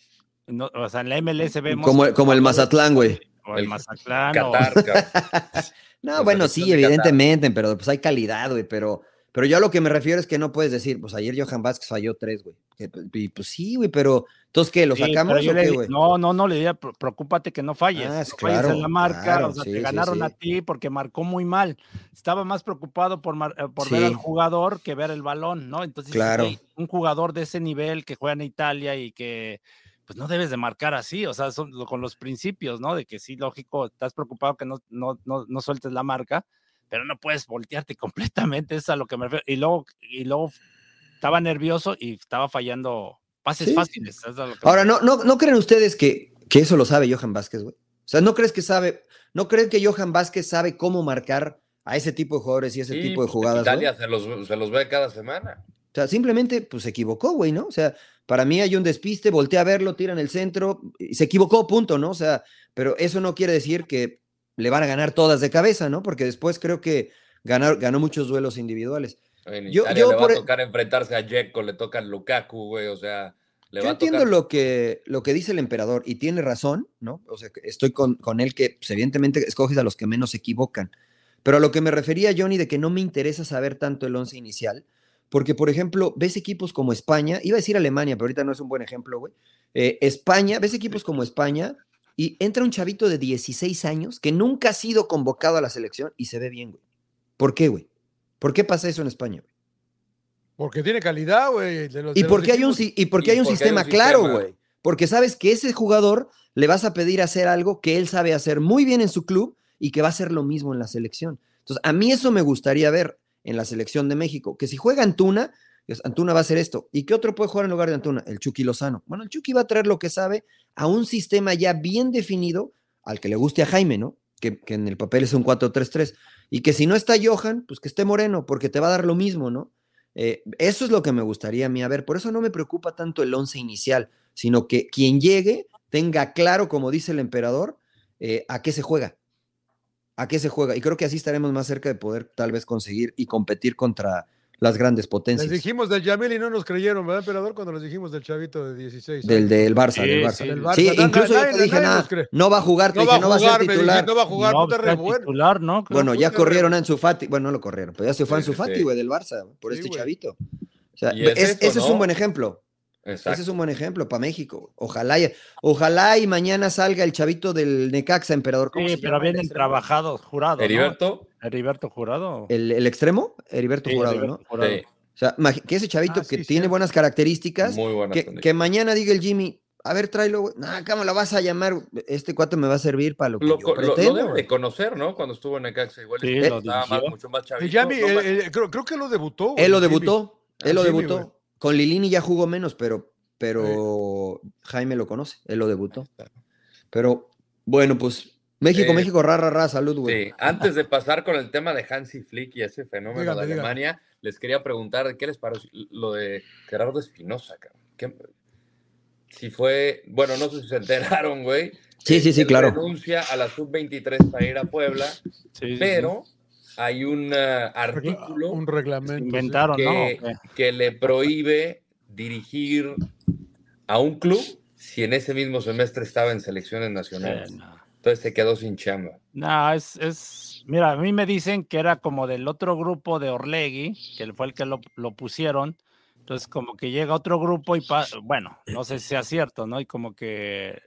no, o sea, en la MLS vemos. Como, como el Mazatlán, güey. O el El Mazatlán. Qatar. No, bueno, sí, Qatar. evidentemente, pero pues hay calidad, güey, pero, pero yo a lo que me refiero es que no puedes decir, pues ayer Johan Vázquez falló tres, güey. Que, pues, Y pues sí, güey, pero entonces, ¿qué? ¿Lo Sí, sacamos yo o qué, güey? No, no, no, le diría, "Pre- preocúpate que no falles. Ah, no sí, falles claro, en la marca, claro, o sea, sí, te ganaron sí. a ti porque marcó muy mal. Estaba más preocupado por, mar- eh, por ver al jugador que ver el balón, ¿no? Entonces, Claro. un jugador de ese nivel que juega en Italia y que pues no debes de marcar así, o sea, son con los principios, ¿no? De que sí, lógico, estás preocupado que no, no, no, no sueltes la marca, pero no puedes voltearte completamente, eso es a lo que me refiero. Y luego, y luego estaba nervioso y estaba fallando pases Sí. fáciles. eso es a lo que me Ahora, ¿no, no, ¿no creen ustedes que, que eso lo sabe Johan Vázquez, güey? O sea, ¿no crees que sabe, no creen que Johan Vázquez sabe cómo marcar a ese tipo de jugadores y ese Sí, tipo de pues, jugadas? Italia se los, se los ve cada semana. sea, simplemente pues se equivocó, güey, ¿no? O sea, para mí hay un despiste, voltea a verlo, tira en el centro, y se equivocó, punto, ¿no? O sea, pero eso no quiere decir que le van a ganar todas de cabeza, ¿no? Porque después creo que ganar, ganó muchos duelos individuales. En Yo- le va por a e- tocar enfrentarse a Dzeko, le toca a Lukaku, güey, o sea, le Yo va a entiendo tocar. lo que, lo que dice el emperador y tiene razón, ¿no? O sea, estoy con, con él que pues, evidentemente escoges a los que menos se equivocan. Pero a lo que me refería, Johnny, de que no me interesa saber tanto el once inicial, porque, por ejemplo, ves equipos como España, iba a decir Alemania, pero ahorita no es un buen ejemplo, güey. Eh, España, ves equipos como España y entra un chavito de 16 años que nunca ha sido convocado a la selección y se ve bien, güey. ¿Por qué, güey? ¿Por qué pasa eso en España, güey? Porque tiene calidad, güey. Y porque hay un, y porque y hay un porque hay un sistema claro, güey. Porque sabes que ese jugador le vas a pedir hacer algo que él sabe hacer muy bien en su club y que va a hacer lo mismo en la selección. Entonces, a mí eso me gustaría ver en la selección de México, que si juega Antuna, Antuna va a hacer esto. ¿Y qué otro puede jugar en lugar de Antuna? El Chucky Lozano. Bueno, el Chucky va a traer lo que sabe a un sistema ya bien definido, al que le guste a Jaime, ¿no? Que, en el papel es un 4-3-3. Y que si no está Johan, pues que esté Moreno, porque te va a dar lo mismo, ¿no? Eh, eso es lo que me gustaría a mí. A ver, por eso no me preocupa tanto el once inicial, sino que quien llegue tenga claro, como dice el emperador, eh, a qué se juega. A qué se juega. Y creo que así estaremos más cerca de poder tal vez conseguir y competir contra las grandes Les potencias. dijimos del Yamil y no nos creyeron, ¿verdad, emperador? Cuando les dijimos del chavito de 16. Del, del Barça, Sí, del Barça. sí, del Barça. Incluso yo te dije, nada, no va a jugar, te No dije, va a no va a jugar, ser titular. no va a jugar, No, fue re bueno. titular, ¿no? Bueno, ya corrieron a Ansu Fati. Bueno, no lo corrieron, pero ya se fue Sí, Ansu Fati, sí. güey, del Barça, por Sí, este chavito. O sea, Y es es- eso, ese es un buen ejemplo. Exacto. Ese es un buen ejemplo para México. Ojalá, y- ojalá y mañana salga el chavito del Necaxa, emperador. ¿Cómo Sí, pero vienen trabajados, jurado. ¿no? Heriberto, Heriberto Jurado. El, el extremo, Heriberto Sí, Jurado, Heriberto ¿no? Jurado. sí, O sea, que ese chavito Ah, que sí, tiene buenas características, muy buena. que, que mañana diga el Jimmy, a ver, tráelo, güey. No, ¿cómo lo vas a llamar? Este cuate me va a servir para lo que Lo, yo lo- lo pretendo. debe güey. de conocer, ¿no? Cuando estuvo en Necaxa, igual Sí, estaba lo más- mucho más chavito. El Yami, no eh, eh, creo, creo que lo debutó. Él lo Jimmy. debutó, Ah, él lo Jimmy, debutó. Con Lilini ya jugó menos, pero, pero Jaime lo conoce, él lo debutó. Pero bueno, pues México, Eh, México, ra, ra, ra, salud, güey. Sí, antes de pasar con el tema de Hansi Flick y ese fenómeno Dígame, de dígame. Alemania, les quería preguntar qué les pareció lo de Gerardo Espinosa. ¿Qué- si fue, bueno, no sé si se enteraron, güey. Sí, sí, sí, claro. Renuncia a la sub-23 para ir a Puebla, Sí, sí, sí. Hay un eh, artículo Un reglamento. que, le prohíbe dirigir a un club si en ese mismo semestre estaba en selecciones nacionales. Sí, no. Entonces se quedó sin chamba. No, es, es, mira, a mí me dicen que era como del otro grupo de Orlegui, que fue el que lo, lo pusieron. Entonces, como que llega otro grupo y, pa- bueno, no sé si sea cierto, ¿no? Y como que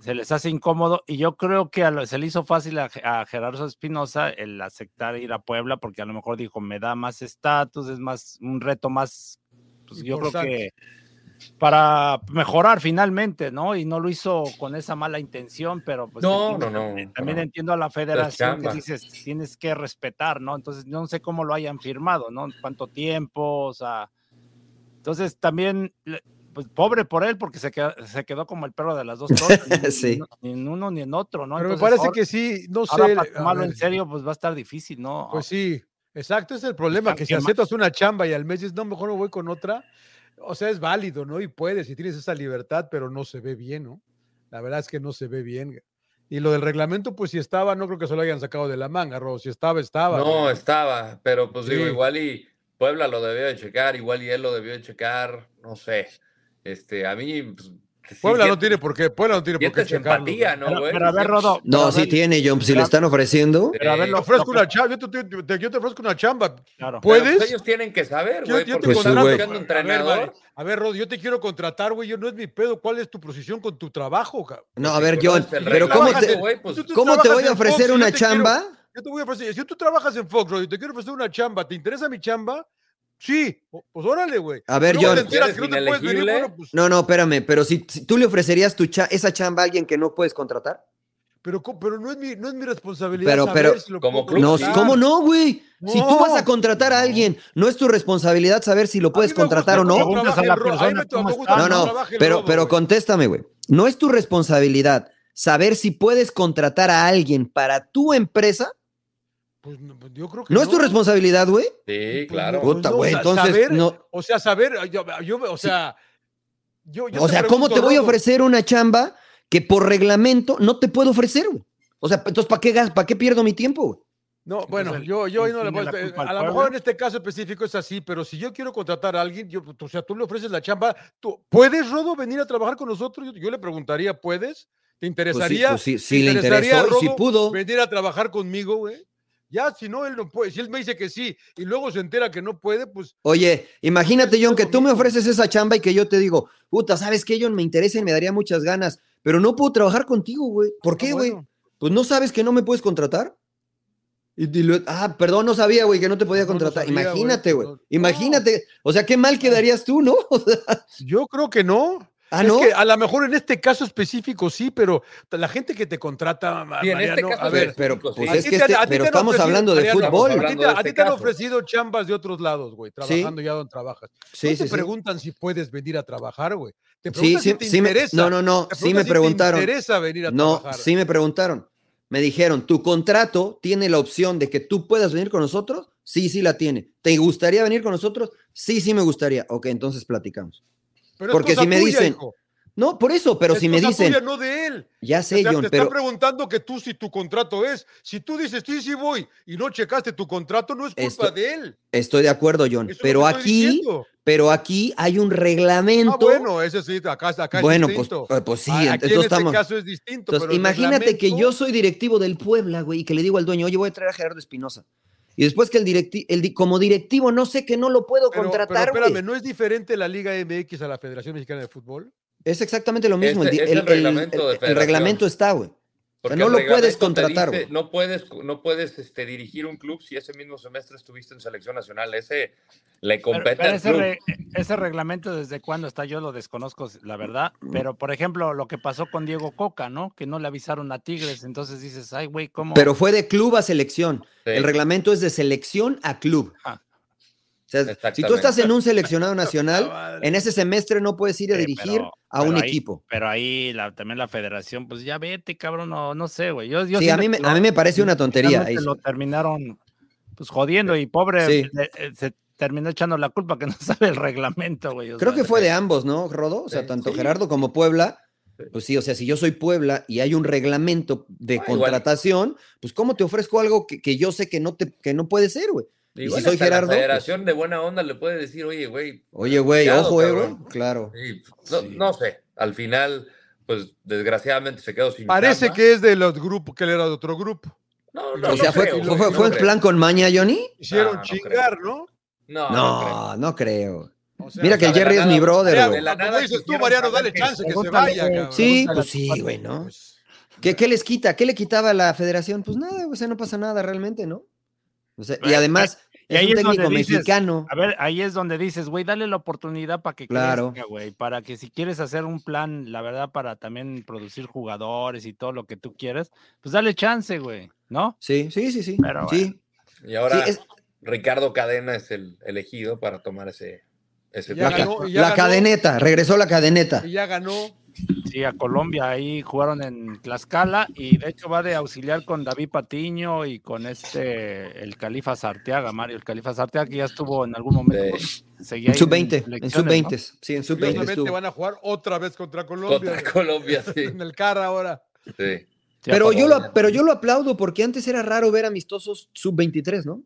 se les hace incómodo. Y yo creo que a lo- se le hizo fácil a, a Gerardo Espinosa el aceptar ir a Puebla, porque a lo mejor dijo, me da más estatus, es más, un reto más, pues yo creo que para mejorar finalmente, ¿no? Y no lo hizo con esa mala intención, pero pues No, entiendo- no, no, también, no. entiendo a la federación que dices, tienes que respetar, ¿no? Entonces, no sé cómo lo hayan firmado, ¿no? ¿Cuánto tiempo? O sea, entonces también, pues pobre por él, porque se quedó, se quedó como el perro de las dos tortas, ni, Sí. ni en uno ni en otro, ¿no? Pero me parece ahora- que sí, no sé. ahora para a tomarlo en serio, pues va a estar difícil, ¿no? Pues sí, exacto, ese es el problema, que si aceptas una chamba y al mes dices, no, mejor me voy con otra, o sea, es válido, ¿no? Y puedes, y tienes esa libertad, pero no se ve bien, ¿no? La verdad es que no se ve bien. Y lo del reglamento, pues si estaba, no creo que se lo hayan sacado de la manga, Ro. Si estaba, estaba. No, estaba, pero pues digo, igual y Puebla lo debió de checar, igual y él lo debió de checar, no sé. Este, a mí. pues, sí Puebla no tiene por qué, Puebla no tiene por qué checarlo. empatía. ¿no, pero, güey? pero a ver, Rodo. No, sí ver, tiene, John. Si le están ofreciendo. Pero a ver, le ofrezco una chamba, yo te, te- yo te ofrezco una chamba. Claro. ¿Puedes? pues, ellos tienen que saber, Yo, güey, yo te porque Pues, están güey. buscando un A ver. A ver, Rod, yo te quiero contratar, güey. Yo no es mi pedo. ¿Cuál es tu posición con tu trabajo, cabrón? No, a ver, John, pero ¿cómo te, güey, pues, Tú- tú ¿cómo te voy a Fox, ofrecer yo una quiero- chamba? Yo te voy a ofrecer, si tú trabajas en Fox, Rod, y te quiero ofrecer una chamba, ¿te interesa mi chamba? Sí, pues órale, güey. A ver, John. te enteras ¿Eres que no te puedes venir, inelegible? bueno, pues, No, no, espérame, pero si, si tú le ofrecerías tu cha- esa chamba a alguien que no puedes contratar. pero, pero no, es mi, no es mi responsabilidad Pero- saber pero- si lo como puedo club, No. ¿cómo no, güey? Si tú vas a contratar a alguien, no es tu responsabilidad saber si lo puedes contratar o no. No, no, pero, pero contéstame, güey. No es tu responsabilidad saber si puedes contratar a alguien para tu empresa Pues, no, pues, yo creo que ¿No es tu responsabilidad, güey? Sí, Pues, claro. no, Puta, güey, entonces, saber, no- O sea, saber, yo, yo- o sea, yo, yo O te sea, ¿cómo te voy a ofrecer una chamba que por reglamento no te puedo ofrecer, güey? O sea, entonces, ¿para qué, gas- ¿para qué pierdo mi tiempo, güey? No, bueno, Entonces, yo, yo ahí no le ¿tiene puedo. la eh, el A lo mejor en este caso específico es así, pero si yo quiero contratar a alguien, yo, o sea, tú le ofreces la chamba, ¿tú, ¿puedes, Rodo, venir a trabajar con nosotros? Yo, yo le preguntaría, ¿puedes? ¿Te interesaría? pues sí, ¿te sí le interesaría, interesó y sí Rodo, pudo. Venir a trabajar conmigo, güey. Ya, si no, él no puede. Si él me dice que sí y luego se entera que no puede, pues Oye, imagínate, John, que tú me ofreces esa chamba y que yo te digo, puta, ¿sabes qué, John? Me interesa y me daría muchas ganas, pero no puedo trabajar contigo, güey. ¿Por qué, ah, güey? bueno. Pues no sabes que no me puedes contratar. Y, y lo- ah, perdón, no sabía, güey, que no te podía No, no contratar. sabía, güey, Imagínate, güey. Imagínate. O sea, qué mal quedarías tú, ¿no? Yo creo que no. Ah, es no. que a lo mejor en este caso específico sí, pero la gente que te contrata, Ma- Sí, en este Mariano, caso a ver, pero pues sí. es ¿A que este- pero estamos ofrecido- hablando de Mariano, fútbol. A ti, te, de a ti te han ofrecido chambas de otros lados, güey, trabajando ya donde trabajas. Sí, no sí, te sí. preguntan si puedes venir a trabajar, güey. Te Sí, preguntan sí, si te me- interesa. no, no, no, sí me si te preguntaron. interesa venir a No, trabajar. sí me preguntaron. Me dijeron, ¿tu contrato tiene la opción de que tú puedas venir con nosotros? Sí, sí la tiene. ¿Te gustaría venir con nosotros? Sí, sí me gustaría. Ok, entonces platicamos. Pero porque si me dicen, hijo. No, por eso, pero Es si me dicen, tuya, no de él. ya O sé, sea, John, te pero están preguntando que tú si tu contrato es. Si tú dices, sí, sí voy, y no checaste tu contrato, no es culpa de él. estoy de acuerdo, John. Eso Pero aquí, pero aquí hay un reglamento. Ah, bueno, ese sí, acá, acá Bueno, es pues, distinto. eh, pues sí, Ah, Aquí entonces en este estamos. caso es distinto. Entonces, pero imagínate que yo soy directivo del Puebla, güey, y que le digo al dueño, oye, voy a traer a Gerardo Espinosa. Y después que el directivo, el, di- como directivo, no sé que no lo puedo Pero, pero contratar, espérame. ¿no es diferente la Liga MX a la Federación Mexicana de Fútbol? Es exactamente lo mismo. El, di- es el el- el- reglamento de el- reglamento está, güey. Porque no lo puedes contratar, dice, no puedes, no puedes este, dirigir un club si ese mismo semestre estuviste en selección nacional. Ese le Pero- compete pero al ese, club. re- ese reglamento desde cuándo está, yo lo desconozco, la verdad. Pero, por ejemplo, lo que pasó con Diego Coca, ¿no? Que no le avisaron a Tigres, entonces dices, ay, güey, ¿cómo? Pero fue de club a selección. Sí. El reglamento es de selección a club. Ah. O sea, si tú estás en un seleccionado nacional, en ese semestre no puedes ir a Sí, dirigir pero- a un ahí- equipo. Pero ahí la, también la federación, pues ya vete, cabrón, no, no sé, güey. Yo, yo Sí, a mí, me, lo- a mí me parece una tontería. ahí. Lo terminaron pues jodiendo y pobre Sí. eh, se terminó echando la culpa que no sabe el reglamento, güey. Creo sea, que fue de ambos, ¿no, Rodo? O sea, tanto. Gerardo como Puebla. Pues sí, o sea, si yo soy Puebla y hay un reglamento de Ah, igual. contratación, pues ¿cómo te ofrezco algo que, que yo sé que no, te, que no puede ser, güey? Y Igual si soy Gerardo, La pues- federación de buena onda le puede decir, oye, güey. Oye, güey, ojo, eh, güey. cabrón". Claro. Sí, no, Sí. no sé. Al final, pues desgraciadamente se quedó sin. Parece que es de los grupos, que él era de otro grupo. No, O no, o sea, no fue, creo, fue, fue- no fue en creo. plan con maña, Johnny. Hicieron no chingar, ¿no? No, no, creo. No, creo. O sea, Mira que el Jerry es mi brother, la como nada dices tú, Mariano, dale chance que se vaya, cabrón. Sí, pues sí, güey. ¿no? Pues, ¿Qué, qué les quita? ¿Qué le quitaba a la federación? Pues nada, o sea, no pasa nada realmente, ¿no? O sea, y además y es ahí un es donde técnico dices, mexicano. A ver, ahí es donde dices, güey, dale la oportunidad para que Claro. crezca, güey, para que si quieres hacer un plan, la verdad, para también producir jugadores y todo lo que tú quieres, pues dale chance, güey, ¿no? Sí, sí, sí, sí. Pero sí, Y ahora sí, es- Ricardo Cadena es el elegido para tomar ese, ese Ya la, puesto. ganó, ca- y ya la ganó. cadeneta, regresó la cadeneta. Y ya ganó. Sí, a Colombia ahí jugaron en Tlaxcala y de hecho va de auxiliar con David Patiño y con este, el Califa Sarteaga, Mario, el Califa Sarteaga, que ya estuvo en algún momento. seguía En ahí sub-20, en selecciones, sub-20, ¿no? sí, en sub-20 Curiosamente estuvo. van a jugar otra vez contra Colombia. Contra güey. Colombia, sí. En el CAR ahora. sí. Pero yo, lo, pero yo lo aplaudo porque antes era raro ver amistosos sub-23, ¿no?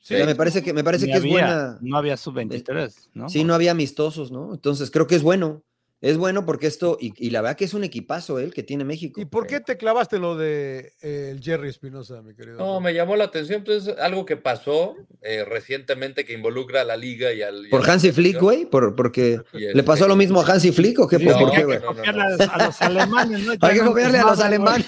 Sí, O sea, me parece que, me parece Ni que es buena. No había sub-23, ¿no? Sí, no había amistosos, ¿no? Entonces creo que es bueno. Es bueno porque esto, y, y la verdad que es un equipazo él que tiene México. ¿Y por qué te clavaste lo de eh, el Jerry Espinosa, mi querido? No, me llamó la atención, pues algo que pasó eh, recientemente que involucra a la liga y al. y ¿Por Hansi Flick, güey? ¿Por, porque le pasó lo mismo a Hansi Flick o qué? Sí, ¿Por, no, por qué, güey? no, no, copiarle a- los alemanes, ¿no? Hay que copiarle a los alemanes.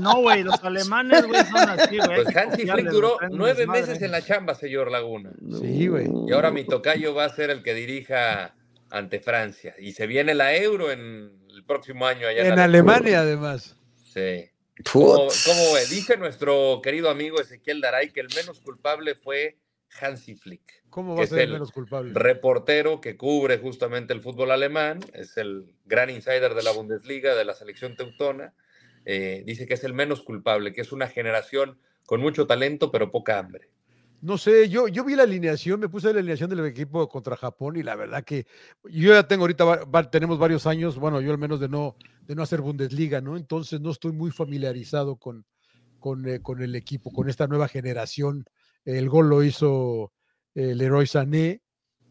No, güey, los alemanes, güey, son así, güey. Pues Hansi Flick duró nueve meses en la chamba, señor Laguna. Sí, güey. Y ahora mi tocayo va a ser el que dirija ante Francia. Y se viene la Euro en el próximo año allá En Alemania, además. Sí. Como, como ve, dice nuestro querido amigo Ezequiel Daray que el menos culpable fue Hansi Flick, ¿Cómo va a ser el el menos culpable? reportero que cubre justamente el fútbol alemán, es el gran insider de la Bundesliga, de la selección teutona. Eh, dice que es el menos culpable, que es una generación con mucho talento, pero poca hambre. No sé, yo, yo vi la alineación, me puse la alineación del equipo contra Japón y la verdad que yo ya tengo ahorita, va- va- tenemos varios años, bueno, yo al menos de no, de no hacer Bundesliga, ¿no? entonces no estoy muy familiarizado con, con, eh, con el equipo, con esta nueva generación. El gol lo hizo eh, Leroy Sané,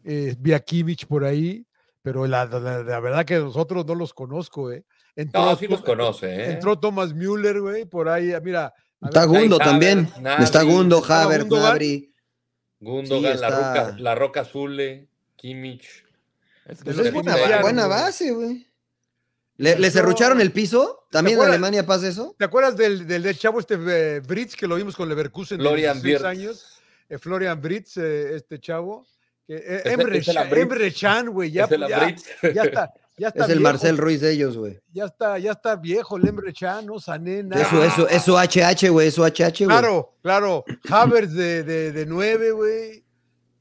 eh, vi a Kimmich por ahí, pero la, la- la verdad que nosotros no los conozco, ¿eh? Entró, No, sí los conoce, ¿eh? entró Thomas Müller, güey, por ahí, mira. Está Gundo también. Está Gundo, estaba Havertz, Gundogan. Sí, la, roca, la Roca Azul, Kimmich. Es que Pues Pues es buena, buena base, güey. ¿Le, ¿Le Entró- serrucharon el piso? ¿También en? Alemania pasa eso? ¿Te acuerdas del, del, del chavo este eh, Britz que lo vimos con Leverkusen de Florian 16 Wirtz. años? Eh, Florian Britz, eh, este chavo. Eh, Emre, Chan, güey, ya, ya, ya está, ya está Es el viejo, Marcel Ruiz de ellos, güey. Ya está, ya está viejo el Emre Chan, ¿no? Sané, nada. Eso, eso, eso HH, güey, eso HH, güey. Claro, claro. Havertz de, de, de nueve, güey.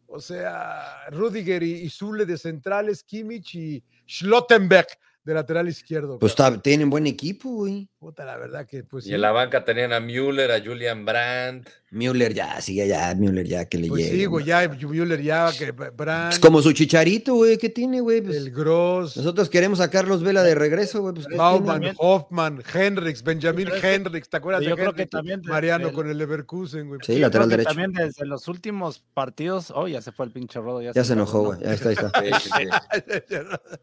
O sea, Rudiger y, y Zule de centrales, Kimmich y Schlottenberg de lateral izquierdo. Pues está- tienen buen equipo, güey. Puta, la verdad que pues Y sí. en la banca tenían a Müller, a Julian Brandt. Müller ya, sí, ya, ya, Müller ya, que le Pues llegue. sí, güey, ya Müller ya, que Brand, Es como su chicharito, güey, ¿qué tiene, güey? Pues, el Gross, nosotros queremos a Carlos Vela de regreso, güey. Pues, ¿qué Baumann, tiene? Hoffman, Henriks, Benjamin Pero es que- Henriks, ¿te acuerdas yo de creo que también de- Mariano con el Leverkusen, güey. Sí, Yo lateral creo que derecho. También desde los últimos partidos, oh, ya se fue el pinche rodo. Ya, Ya se enojó, güey. Ahí está, ahí está.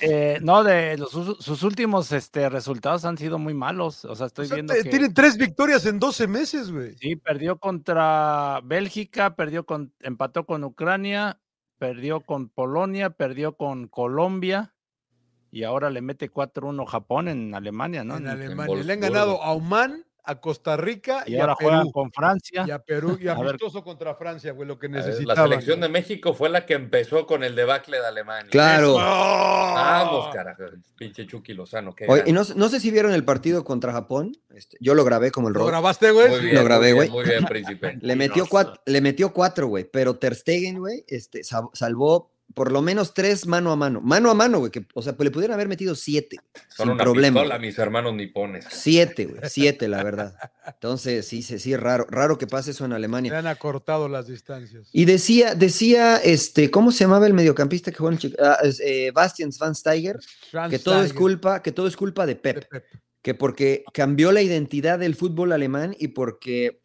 Eh, no, de los, sus, últimos este, resultados han sido muy malos. O sea, estoy O sea, viendo te- que Tienen tres victorias en 12 meses, güey. sí, perdió contra Bélgica, perdió con, empató con Ucrania, perdió con Polonia, perdió con Colombia y ahora le mete 4-1 Japón en Alemania, ¿no? en En- Alemania. Le han ganado a Oman, a Costa Rica y y, a ahora juegan Perú. con Francia. Y a Perú y A ver. amistoso contra Francia, güey, lo que A ver, La selección de México fue la que empezó con el debacle de Alemania. Claro. Vamos, carajo. Pinche Chucky Lozano. qué Oye, y no, no sé si vieron el partido contra Japón. Este, yo lo grabé como el ¿Lo grabaste, güey? Lo grabé, güey. Muy bien, príncipe. Le metió, cuatro, le metió cuatro, güey. Pero Ter Stegen, güey, este, sal- salvó por lo menos tres mano a mano. Mano a mano, güey. Que, o sea, pues le pudieron haber metido siete. Son sin una problema. pistola, mis hermanos nipones. Siete, güey. Siete, la verdad. Entonces, sí, sí, sí, es raro. Raro que pase eso en Le Alemania. han acortado las distancias. Y decía, decía, este, ¿cómo se llamaba el mediocampista que jugó en Chicago? Ah, eh, Bastian Schweinsteiger, que todo es culpa, que todo es culpa de. Pep. que porque cambió la identidad del fútbol alemán y porque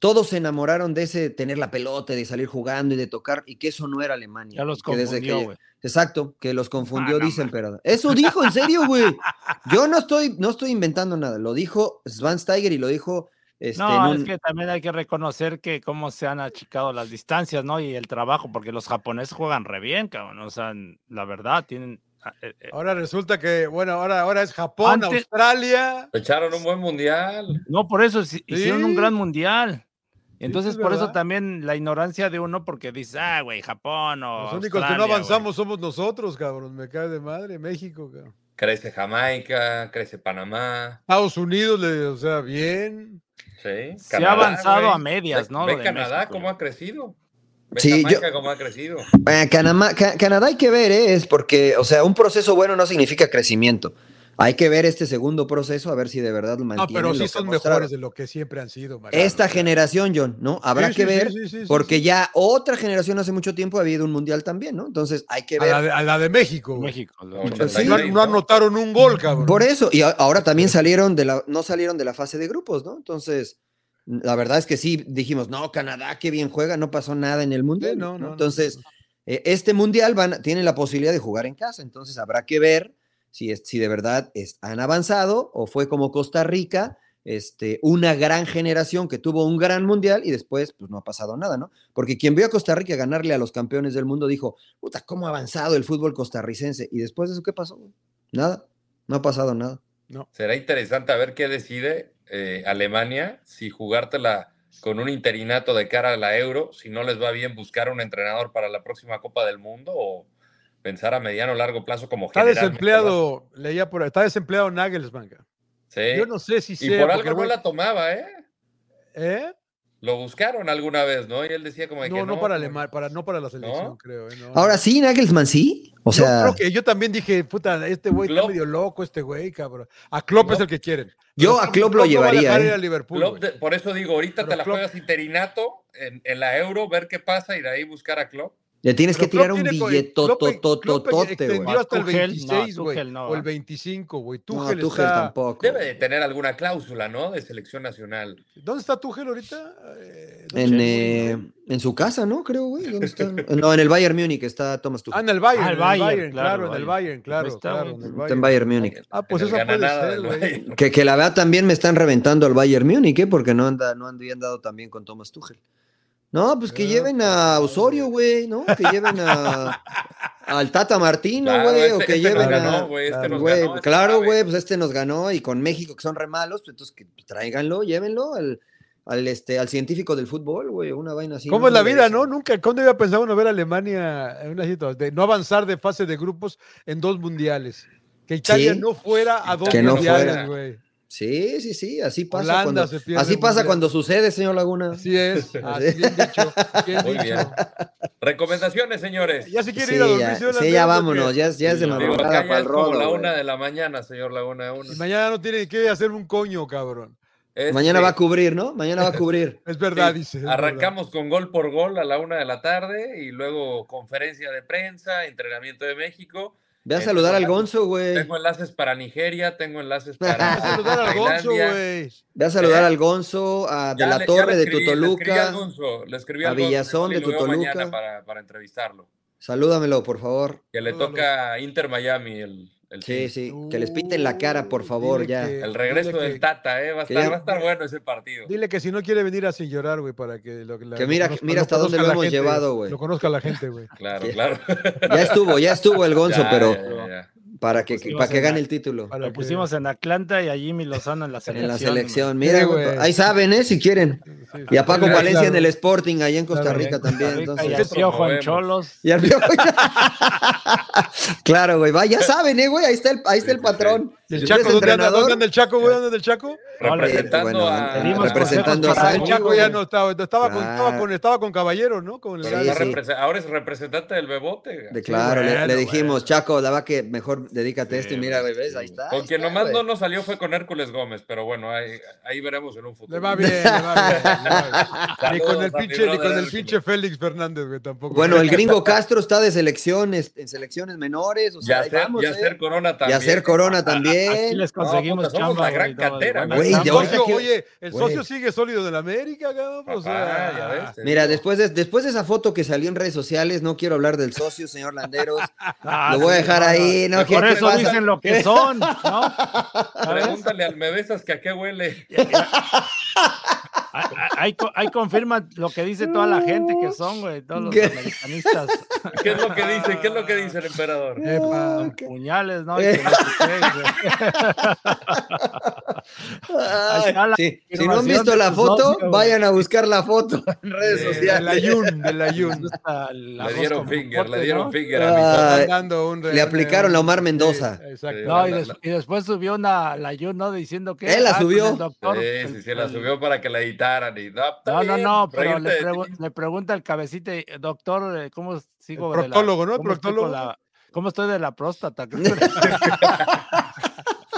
todos se enamoraron de ese tener la pelota, de salir jugando y de tocar, y que eso no era Alemania. Ya los que desde confundió, que-. Exacto, que los confundió, Ah, no dice el emperador. Eso dijo, en serio, güey. Yo no estoy, no estoy inventando nada. Lo dijo Schweinsteiger y lo dijo. Este, No, en es un- que también hay que reconocer que cómo se han achicado las distancias, ¿no? Y el trabajo, porque los japoneses juegan re bien, cabrón. O sea, la verdad, tienen. ah, eh, eh, Ahora resulta que, bueno, ahora, ahora es Japón, Antes- Australia. Echaron un buen mundial. No, por eso hi- hicieron un gran mundial. Entonces, es por eso también la ignorancia de uno, porque dice, ah, güey, Japón o. Los únicos que no Australia, güey". avanzamos somos nosotros, cabrón. Me cae de madre, México, cabrón. Crece Jamaica, crece Panamá. Estados Unidos, le- o sea, bien. Sí. Se ha avanzado a medias, ¿no? Ve Canadá México. cómo ha crecido. Ve Sí, yo- Jamaica cómo ha crecido. Eh, Canamá- Canadá hay que ver, ¿eh? es porque, o sea, un proceso bueno no significa crecimiento. Hay que ver este segundo proceso a ver si de verdad lo No, mantienen. pero lo sí son mostraron. mejores de lo que siempre han sido. Mariano. Esta generación, John, ¿no? Habrá Sí, que sí, sí, ver, sí, sí, sí, porque sí. ya otra generación hace mucho tiempo ha habido un mundial también, ¿no? Entonces hay que A ver. la, de, a la de México. México. lo- No, lo- Pues sí. No, no anotaron un gol, cabrón. Por eso, y ahora también salieron de la, no salieron de la fase de grupos, ¿no? Entonces, la verdad es que sí, dijimos, no, Canadá, qué bien juega, no pasó nada en el mundial. Sí, no, ¿no? no, no, Entonces, no. eh, este mundial van, tienen la posibilidad de jugar en casa, entonces habrá que ver si, es, si de verdad es- han avanzado o fue como Costa Rica, este, una gran generación que tuvo un gran mundial y después pues no ha pasado nada, ¿no? Porque quien vio a Costa Rica ganarle a los campeones del mundo dijo, puta, ¿cómo ha avanzado el fútbol costarricense? Y después de eso, ¿qué pasó? Nada, no ha pasado nada. Será interesante a ver qué decide eh, Alemania, si jugártela con un interinato de cara a la Euro, si no les va bien buscar un entrenador para la próxima Copa del Mundo o pensar a mediano o largo plazo como Está desempleado, leía por ahí, está desempleado Nagelsmann. Sí. Yo no sé si y sea. por porque algo el no la tomaba, ¿eh? ¿Eh? Lo buscaron alguna vez, ¿no? Y él decía como de que No, no para Alemania, para, no para la selección, ¿No? creo. ¿eh? No. Ahora sí, Nagelsmann sí. O Yo sea, creo que yo también dije, puta, este güey está medio loco, este güey, cabrón. A Klopp es el que quieren. Yo Pero a Klopp lo va llevaría, ¿eh? a Liverpool, Klopp güey. de- por eso digo, ahorita Pero te la Klopp- juegas interinato en, en la Euro, ver qué pasa y de ahí buscar a Klopp. Le tienes Pero que tirar un billetotototote, Klopp güey. hasta el Tuchel, no, 26, güey. Tuchel no, o el va. 25, güey. No, Tuchel, Tuchel está... tampoco. Debe de tener alguna cláusula, ¿no? De selección nacional. ¿Dónde está Tuchel ahorita? Eh, ¿dónde En, eh, en su casa, ¿no? Creo, güey. ¿Dónde está? No, en el Bayern Múnich está Thomas Ah, Tuchel. en el Bayern, Ah, el en el Bayern, Bayern, claro, claro, en el Bayern. Bayern, claro, está, claro, en el Está en Bayern. Bayern Múnich. Ah, pues esa puede ser, güey. Bayern. Que, que la verdad también me están reventando al Bayern Múnich, ¿eh? Porque no, anda, no habían dado también con Thomas Tuchel. No, pues que Ah, lleven a Osorio, güey, ¿no? Que lleven a al Tata Martino, Claro, güey, o este- que este nos lleven ganó, a güey, este nos güey, ganó, este claro, güey, pues este nos ganó y con México que son re malos, pues entonces que tráiganlo, llévenlo al, al este al científico del fútbol, güey, una vaina así. ¿Cómo no es la vida, no? Nunca, ¿cuándo había pensado uno ver a Alemania en una situación de no avanzar de fase de grupos en dos mundiales? Que Italia Sí. no fuera a dos mundiales, güey. Sí, sí, sí, así pasa Holanda cuando se pierde así pasa mundial. cuando sucede, señor Laguna. Así es, así bien dicho, bien Muy dicho. bien. Recomendaciones, señores. Ya se quiere Sí, ir a dormir, ya, señor sí, ya vámonos, ya, es- ya es de madrugada para el es como la güey. una de la mañana, señor Laguna. Mañana no tiene que hacer un coño, cabrón. Este, Mañana va a cubrir, ¿no? Mañana va a cubrir. Es verdad, sí, dice. es verdad. Arrancamos con gol por gol a la una de la tarde y luego conferencia de prensa, entrenamiento de México. Ve a Eh, saludar al Gonzo, güey. Tengo enlaces para Nigeria, tengo enlaces Hay que para saludar al Gonzo, güey. Ve a saludar ¿Eh? al Gonzo, a De la le- Torre de escribí, Le escribí Tutoluca. al Gonzo, le escribí a al Villazón de Tutoluca. mañana Para, para entrevistarlo. Salúdamelo, por favor. Que le Salúdalo. toca Inter Miami el, el Sí, fin. sí. Que les piten la cara, por favor, ya. que- El regreso del que- Tata, ¿eh? Va a estar, ya- va a estar bueno ese partido. Dile que si no quiere venir a sin llorar, güey, para que lo, la- Que lo mira- conozca- mira hasta dónde lo hemos gente, llevado, güey. Lo conozca la gente, güey. Claro, claro. Ya estuvo, ya estuvo el Gonzo, Ya, pero ya, ya, ya. Para que, para que en gane la- el título. Lo que- pusimos en Atlanta y a Jimmy Lozano en la En selección. la selección. Sí, Mira, güey. ahí saben, ¿eh? Si quieren. Sí, sí, Y a Paco claro, Valencia en claro. el Sporting, allá en Costa Claro, Rica en también. Costa Rica y Entonces, al Piojo en. Cholos. Y al Piojo- claro, güey. Va, ya saben, ¿eh, güey? Ahí está el, ahí está el Sí, sí, sí. patrón. ¿Y el Chaco dónde anda? entrenador, ¿Dónde anda el Chaco, güey? ¿Dónde anda el Chaco? Representando bueno, a. representando a El Chaco ya no estaba, estaba, con, estaba, Claro. con, estaba con Caballero, ¿no? Con el Sí, sí. Ahora es representante del Bebote. De claro, le- dijimos, bueno. Chaco, la va que mejor dedícate a esto y mira, güey, ves, sí, ahí está. Con ahí quien está, nomás güey. no nos salió fue con Hércules Gómez, pero bueno, ahí, ahí veremos en un futuro. Le va bien, le va bien. le va bien. Ni con el pinche, ni con el pinche Félix Fernández, güey, tampoco. Bueno, el gringo Castro está de selecciones, en selecciones menores, o sea, Ya ahí hacer, ¿eh? hacer Corona Y también. hacer Corona Aquí también. les conseguimos puta, somos chamba, la gran güey, no, cantera, güey, de socio, que- oye, el güey. socio sigue sólido del América, cabrón. O Papá, sea, ya ves, te Mira, digo. después de, después de esa foto que salió en redes sociales, no quiero hablar del socio, señor Landeros. Ah, lo voy a dejar no, ahí, ¿no? ¿Qué Por eso pasa? dicen lo que son, ¿no? Pregúntale al Mebesas que a qué huele. Ahí- Ahí, co- ahí confirma lo que dice toda la gente que son, güey, todos los ¿Qué? americanistas. ¿Qué es lo que dice? ¿Qué es lo que dice el emperador? epa. Con puñales, ¿no? Eh. Ay, sí, Si no han visto de la foto, vayan a buscar la foto en redes Del sociales. Ayun, del Ayun. Le dieron finger, le dieron ¿no? finger a mi Ah, socio. Ay, Dando un re- le aplicaron la Omar Mendoza. Sí, exacto. No, y, des- después subió una, la Yun, ¿no? Diciendo que. Él la ah, subió. el doctor, Sí, sí, sí, la subió para que la Y, no, No, no, bien, no, pero le, pregu- le pregunta el cabecita, eh, doctor, eh, ¿cómo sigo? El de la- proctólogo, ¿no? ¿cómo estoy proctólogo. la- ¿Cómo estoy de la próstata?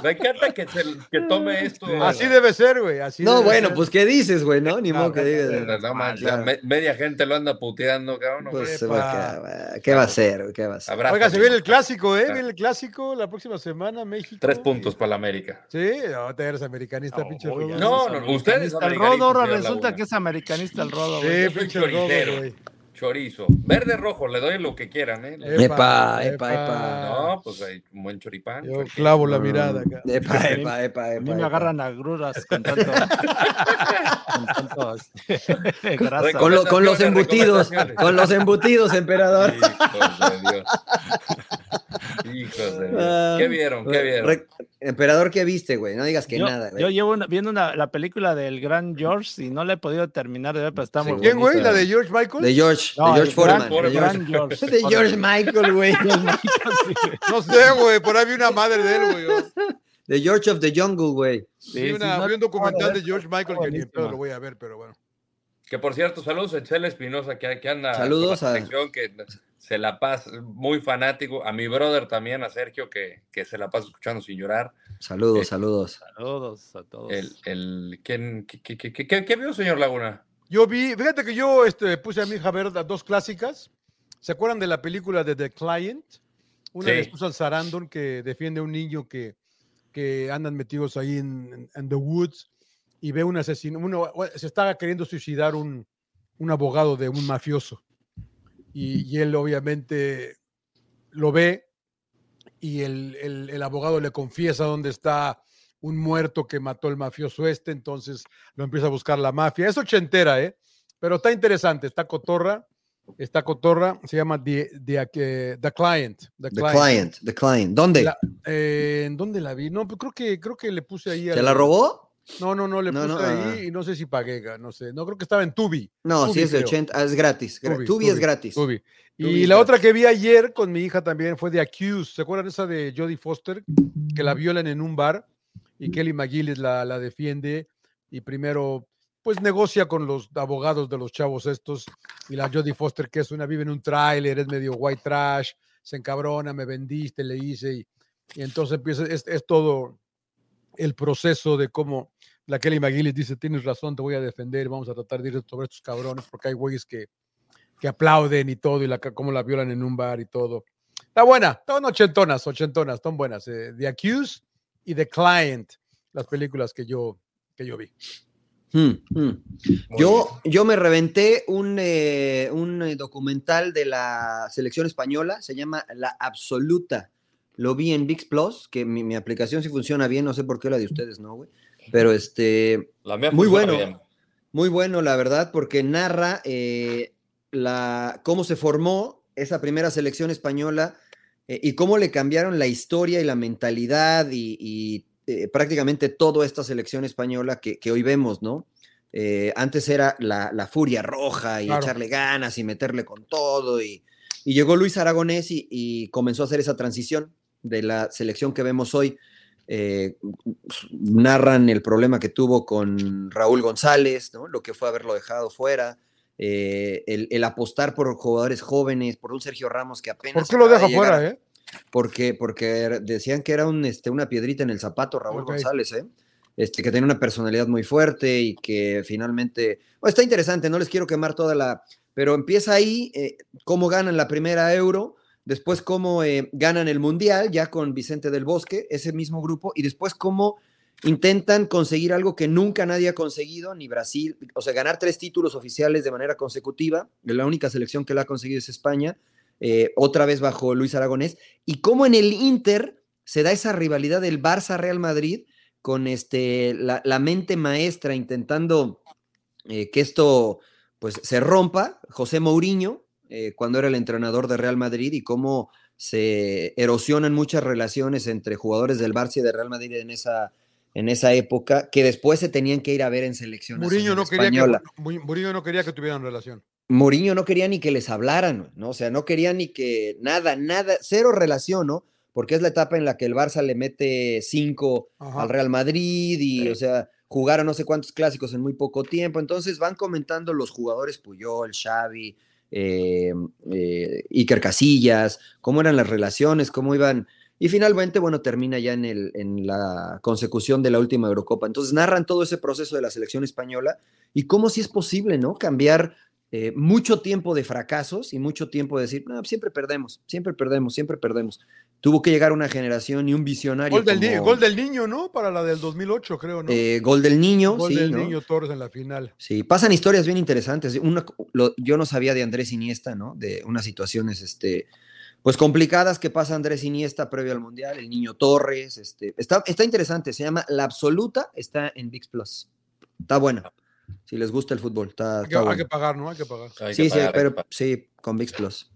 Me encanta que, se, que tome esto. Así debe ser, güey. Así No, debe bueno, ser. pues ¿qué dices, güey? No, ni No, modo que digas. No, Claro. me- media gente lo anda puteando, cabrón. Pues, hombre. se va a- ¿Qué va a güey? ¿Qué va a hacer? Abrazo, Oiga, se viene el clásico, ¿eh? Ah. Viene el clásico la próxima semana, México. Tres puntos para la América. Sí, no, te eres americanista, No, pinche Rodo. No, no, ustedes El Rodo, resulta que es americanista el Rodo, Sí, güey. Soy pinche Rodo, güey. Chorizo. Verde, rojo, le doy lo que quieran, ¿eh? Epa, epa, epa. No, pues hay un buen choripán. Yo clavo la mirada acá. Epa, epa, epa, A epa. mí me agarran agruras con tanto. con tanto grasa. Con, lo- con los embutidos, con los embutidos, emperador. De Dios. Hijos de Dios. Ah, ¿Qué vieron? ¿Qué vieron? Emperador, ¿qué viste, güey? No digas que yo, nada, güey. yo llevo una- viendo una- la película del gran George y no la he podido terminar de ver, pero está Sí. muy ¿Quién, güey? ¿La de George Michael? De George, No, de George Foreman. gran- George, de George Michael, güey. No sé, güey. Por ahí vi una madre de él, güey. De George of the Jungle, güey. Sí, sí, una- no vi un documental de George Michael que ni pedo lo voy a ver, pero bueno. Que por cierto, saludos a Chela Espinosa, que, que anda Saludos a- que se la pasa, muy fanático. A mi brother también, a Sergio, que, que se la pasa escuchando sin llorar. Saludos, Eh, saludos. Saludos a todos. El, el, ¿quién, qué, qué- qué- qué- qué vio, señor Laguna? Yo vi, fíjate que yo este, puse a mi hija a ver las dos clásicas. ¿Se acuerdan de la película de The Client? Una Sí. les puso al Sarandon que defiende a un niño que, que andan metidos ahí en, en- en the woods y ve un asesino. Uno, se estaba queriendo suicidar un, un abogado de un mafioso. Y, y él obviamente lo ve y el, el- el abogado le confiesa dónde está un muerto que mató el mafioso este, entonces lo empieza a buscar la mafia. Es ochentera, ¿eh? Pero está interesante, está cotorra, está cotorra, se llama The, The, eh, The Client. The The client, the client. ¿Dónde? La- eh, ¿En dónde la vi? No, pues creo que, creo que le puse ahí. ¿Se al- la robó? No, no, no, le No, puse no, ahí ah. y no sé si pagué, no sé. No, creo que estaba en Tubi. No, Tubi, sí es de creo. 80, ah, es gratis. Gra- Tubi, Tubi, es Tubi, gratis. Tubi. Y Tubi la otra que vi ayer con mi hija también fue de Accused. ¿Se acuerdan esa de Jodie Foster? Que la violan en un bar y Kelly McGillis la, la defiende y primero pues negocia con los abogados de los chavos estos y la Jodie Foster que es una vive en un tráiler, es medio white trash, se encabrona, me vendiste, le hice y, y entonces empieza, es, es todo el proceso de cómo la Kelly McGillis dice, tienes razón, te voy a defender, vamos a tratar de ir sobre estos cabrones porque hay güeyes que, que aplauden y todo, y la, cómo la violan en un bar y todo. Está buena, están ochentonas, ochentonas, están buenas. eh, The Accused y The Client, las películas que yo, que yo vi. Hmm, hmm. Yo, yo me reventé un, eh, un eh, documental de la selección española, se llama La Absoluta. Lo vi en VIX Plus, que mi, mi aplicación sí funciona bien, no sé por qué la de ustedes no, güey. Pero este, La mía Muy bueno. bien. muy bueno, la verdad, porque narra eh, la, cómo se formó esa primera selección española eh, y cómo le cambiaron la historia y la mentalidad y, y, eh, prácticamente toda esta selección española que, que hoy vemos, ¿no? Eh, antes era la, la furia roja y Claro. echarle ganas y meterle con todo y, y llegó Luis Aragonés y, y comenzó a hacer esa transición de la selección que vemos hoy. Eh, narran el problema que tuvo con Raúl González, ¿no? lo que fue haberlo dejado fuera, eh, el, el apostar por jugadores jóvenes, por un Sergio Ramos que apenas... ¿Por qué lo de deja fuera, eh? Porque, porque er- decían que era un, este, una piedrita en el zapato Raúl. González, ¿eh? Este, que tenía una personalidad muy fuerte y que finalmente... Bueno, está interesante, no les quiero quemar toda la... Pero empieza ahí, cómo ganan la primera euro, después cómo eh, ganan el mundial, ya con Vicente del Bosque, ese mismo grupo, y después cómo intentan conseguir algo que nunca nadie ha conseguido, ni Brasil, o sea, ganar tres títulos oficiales de manera consecutiva, la única selección que la ha conseguido es España, eh, otra vez bajo Luis Aragonés, y cómo en el Inter se da esa rivalidad del Barça-Real Madrid con este, la, la mente maestra intentando eh, que esto pues se rompa, José Mourinho, eh, cuando era el entrenador de Real Madrid, y cómo se erosionan muchas relaciones entre jugadores del Barça y de Real Madrid en esa, en esa época, que después se tenían que ir a ver en selección Mourinho no, quería que, española. Mourinho no quería que tuvieran relación. Mourinho no quería ni que les hablaran, ¿no? O sea, no quería ni que nada, nada, cero relación, ¿no? Porque es la etapa en la que el Barça le mete cinco Ajá. al Real Madrid y, o sea, jugaron no sé cuántos clásicos en muy poco tiempo. Entonces van comentando los jugadores Puyol, Xavi, eh, eh, Iker Casillas, cómo eran las relaciones, cómo iban. Y finalmente, bueno, termina ya en, la consecución de la última Eurocopa. Entonces narran todo ese proceso de la selección española y cómo si es posible, ¿no? Cambiar eh, mucho tiempo de fracasos y mucho tiempo de decir, no, siempre perdemos, siempre perdemos, siempre perdemos. Tuvo que llegar una generación y un visionario. Gol del, ni- como, gol del niño, ¿no? Para la del 2008, creo, ¿no? eh, gol del niño, gol sí, del ¿no? niño Torres en la final. Sí, pasan historias bien interesantes. Una, lo- yo no sabía de Andrés Iniesta, ¿no? De unas situaciones, este, pues complicadas que pasa Andrés Iniesta previo al Mundial, el niño Torres, este, está, está interesante, se llama La Absoluta, está en VIX Plus. Está buena. Si les gusta el fútbol, está, Hay que, está hay bueno. que pagar, ¿no? Hay que pagar. Hay que Sí, sí, pagar, que pero sí, con VIX Plus.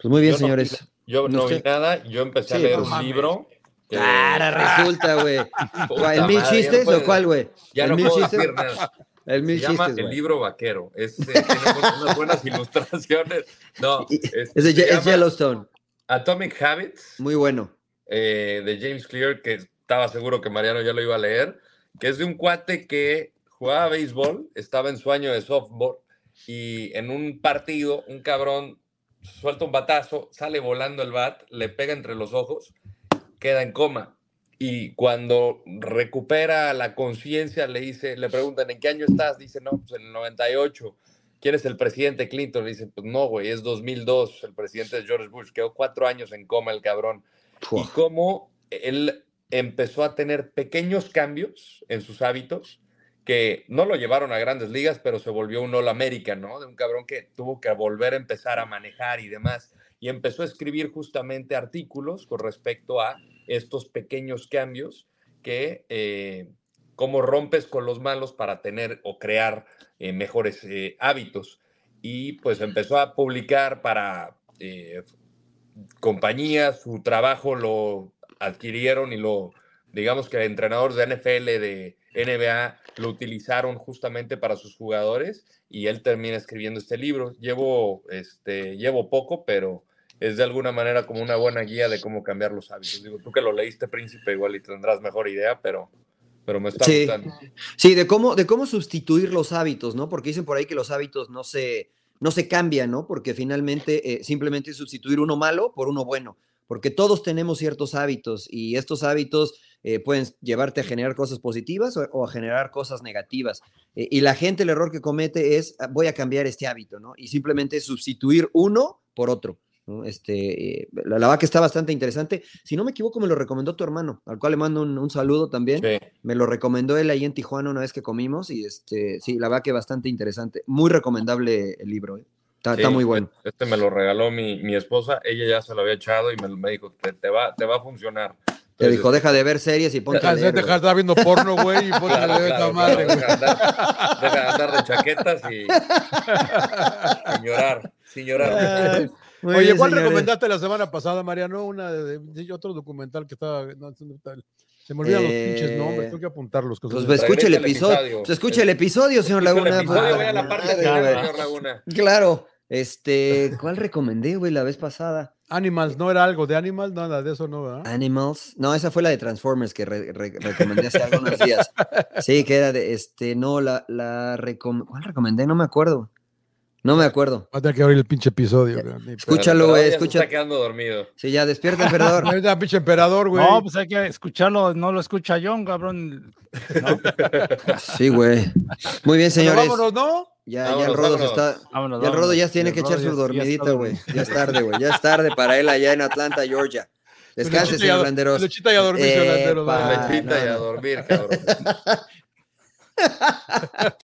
Pues muy bien, Yo no- señores. Yo no vi nada, yo empecé a Sí, leer pues, un mames. libro. que- Ahora resulta, güey. ¿El mil madre, ya no chistes puedo- o cuál, güey? Ya ¿El no mil puedo chistes? decir nada. El Se mil llama chistes, El libro vaquero. Es, eh, tiene unas buenas ilustraciones. No, es- Es, de se es Yellowstone. Atomic Habits. Muy bueno. eh, de James Clear, que estaba seguro que Mariano ya lo iba a leer, que es de un cuate que jugaba béisbol, estaba en su año de softball, y en un partido un cabrón suelta un batazo, sale volando el bat, le pega entre los ojos, queda en coma. Y cuando recupera la conciencia, le dice, le preguntan, ¿en qué año estás? Dice, no, pues en el 98. ¿Quién es el presidente Clinton? Le dice, pues no, güey, es 2002. El presidente es George Bush. Quedó cuatro años en coma el cabrón. Y cómo él empezó a tener pequeños cambios en sus hábitos que no lo llevaron a grandes ligas, pero se volvió un All American, ¿no? De un cabrón que tuvo que volver a empezar a manejar y demás. Y empezó a escribir justamente artículos con respecto a estos pequeños cambios que, eh, cómo rompes con los malos para tener o crear eh, mejores eh, hábitos. Y pues empezó a publicar para compañías, su trabajo lo adquirieron y lo, digamos que entrenadores de NFL, de NBA, lo utilizaron justamente para sus jugadores y él termina escribiendo este libro. Llevo, este, llevo poco, pero es de alguna manera como una buena guía de cómo cambiar los hábitos. Digo, tú que lo leíste, Príncipe, igual y tendrás mejor idea, pero, pero me está Sí. gustando. Sí, de cómo, de cómo sustituir los hábitos, ¿no? Porque dicen por ahí que los hábitos no se, no se cambian, ¿no? Porque finalmente eh, simplemente sustituir uno malo por uno bueno. Porque todos tenemos ciertos hábitos y estos hábitos eh, pueden llevarte a generar cosas positivas o, o a generar cosas negativas. Eh, y la gente el error que comete es, "Ah, voy a cambiar este hábito, ¿no? Y simplemente sustituir uno por otro. ¿no? Este, eh, la, la que está bastante interesante. Si no me equivoco, me lo recomendó tu hermano, al cual le mando un, un saludo también. Sí. Me lo recomendó él ahí en Tijuana una vez que comimos y este, sí, la verdad que bastante interesante. Muy recomendable el libro. ¿eh? Está, muy bueno. Este me lo regaló mi, mi esposa, ella ya se lo había echado y me, me dijo, te, te va, te va a funcionar. Te Entonces, dijo, deja de ver series y ponte a Deja leer. de güey". dejar de estar viendo porno, güey, y ponte Claro, a leer esta claro, madre, claro, güey. deja, de andar, deja de andar de chaquetas y sin llorar, sin llorar. Muy Oye, bien, ¿cuál señores. recomendaste la semana pasada, Mariano? Una de, de- otro documental que estaba. no, se me olvidan los pinches nombres, Eh, tengo que apuntarlos. cosas Pues de- escuche el episodio. episodio. Pues escuche el episodio, señor Escucha el Laguna. episodio, pues, a la parte madre, güey. señor Laguna. Claro. Este, ¿cuál recomendé, güey, la vez pasada? Animals, ¿no era algo de Animals? Nada de eso, ¿no? Animals. No, esa fue la de Transformers que re- recomendé hace algunos días. Sí, que era de, este, no, la, la recom- ¿Cuál recomendé? No me acuerdo. No me acuerdo. Va a tener que abrir el pinche episodio. güey, Escúchalo, güey, se escucha. está quedando dormido. Sí, ya, despierta, emperador. Pinche emperador, güey. No, pues hay que escucharlo, no lo escucha John, cabrón. ¿no? Sí, güey. Muy bien, señores. vámonos, ¿no? Ya, ya el Rodo se vámonos. está. Vámonos, Ya el Rodo ya tiene que echar su dormidita, güey. Ya es tarde, güey. Ya es tarde para él allá en Atlanta, Georgia. Descanse, señor Landeros. Lechita y a dormir, señor Landeros. Lechita y a dormir, cabrón.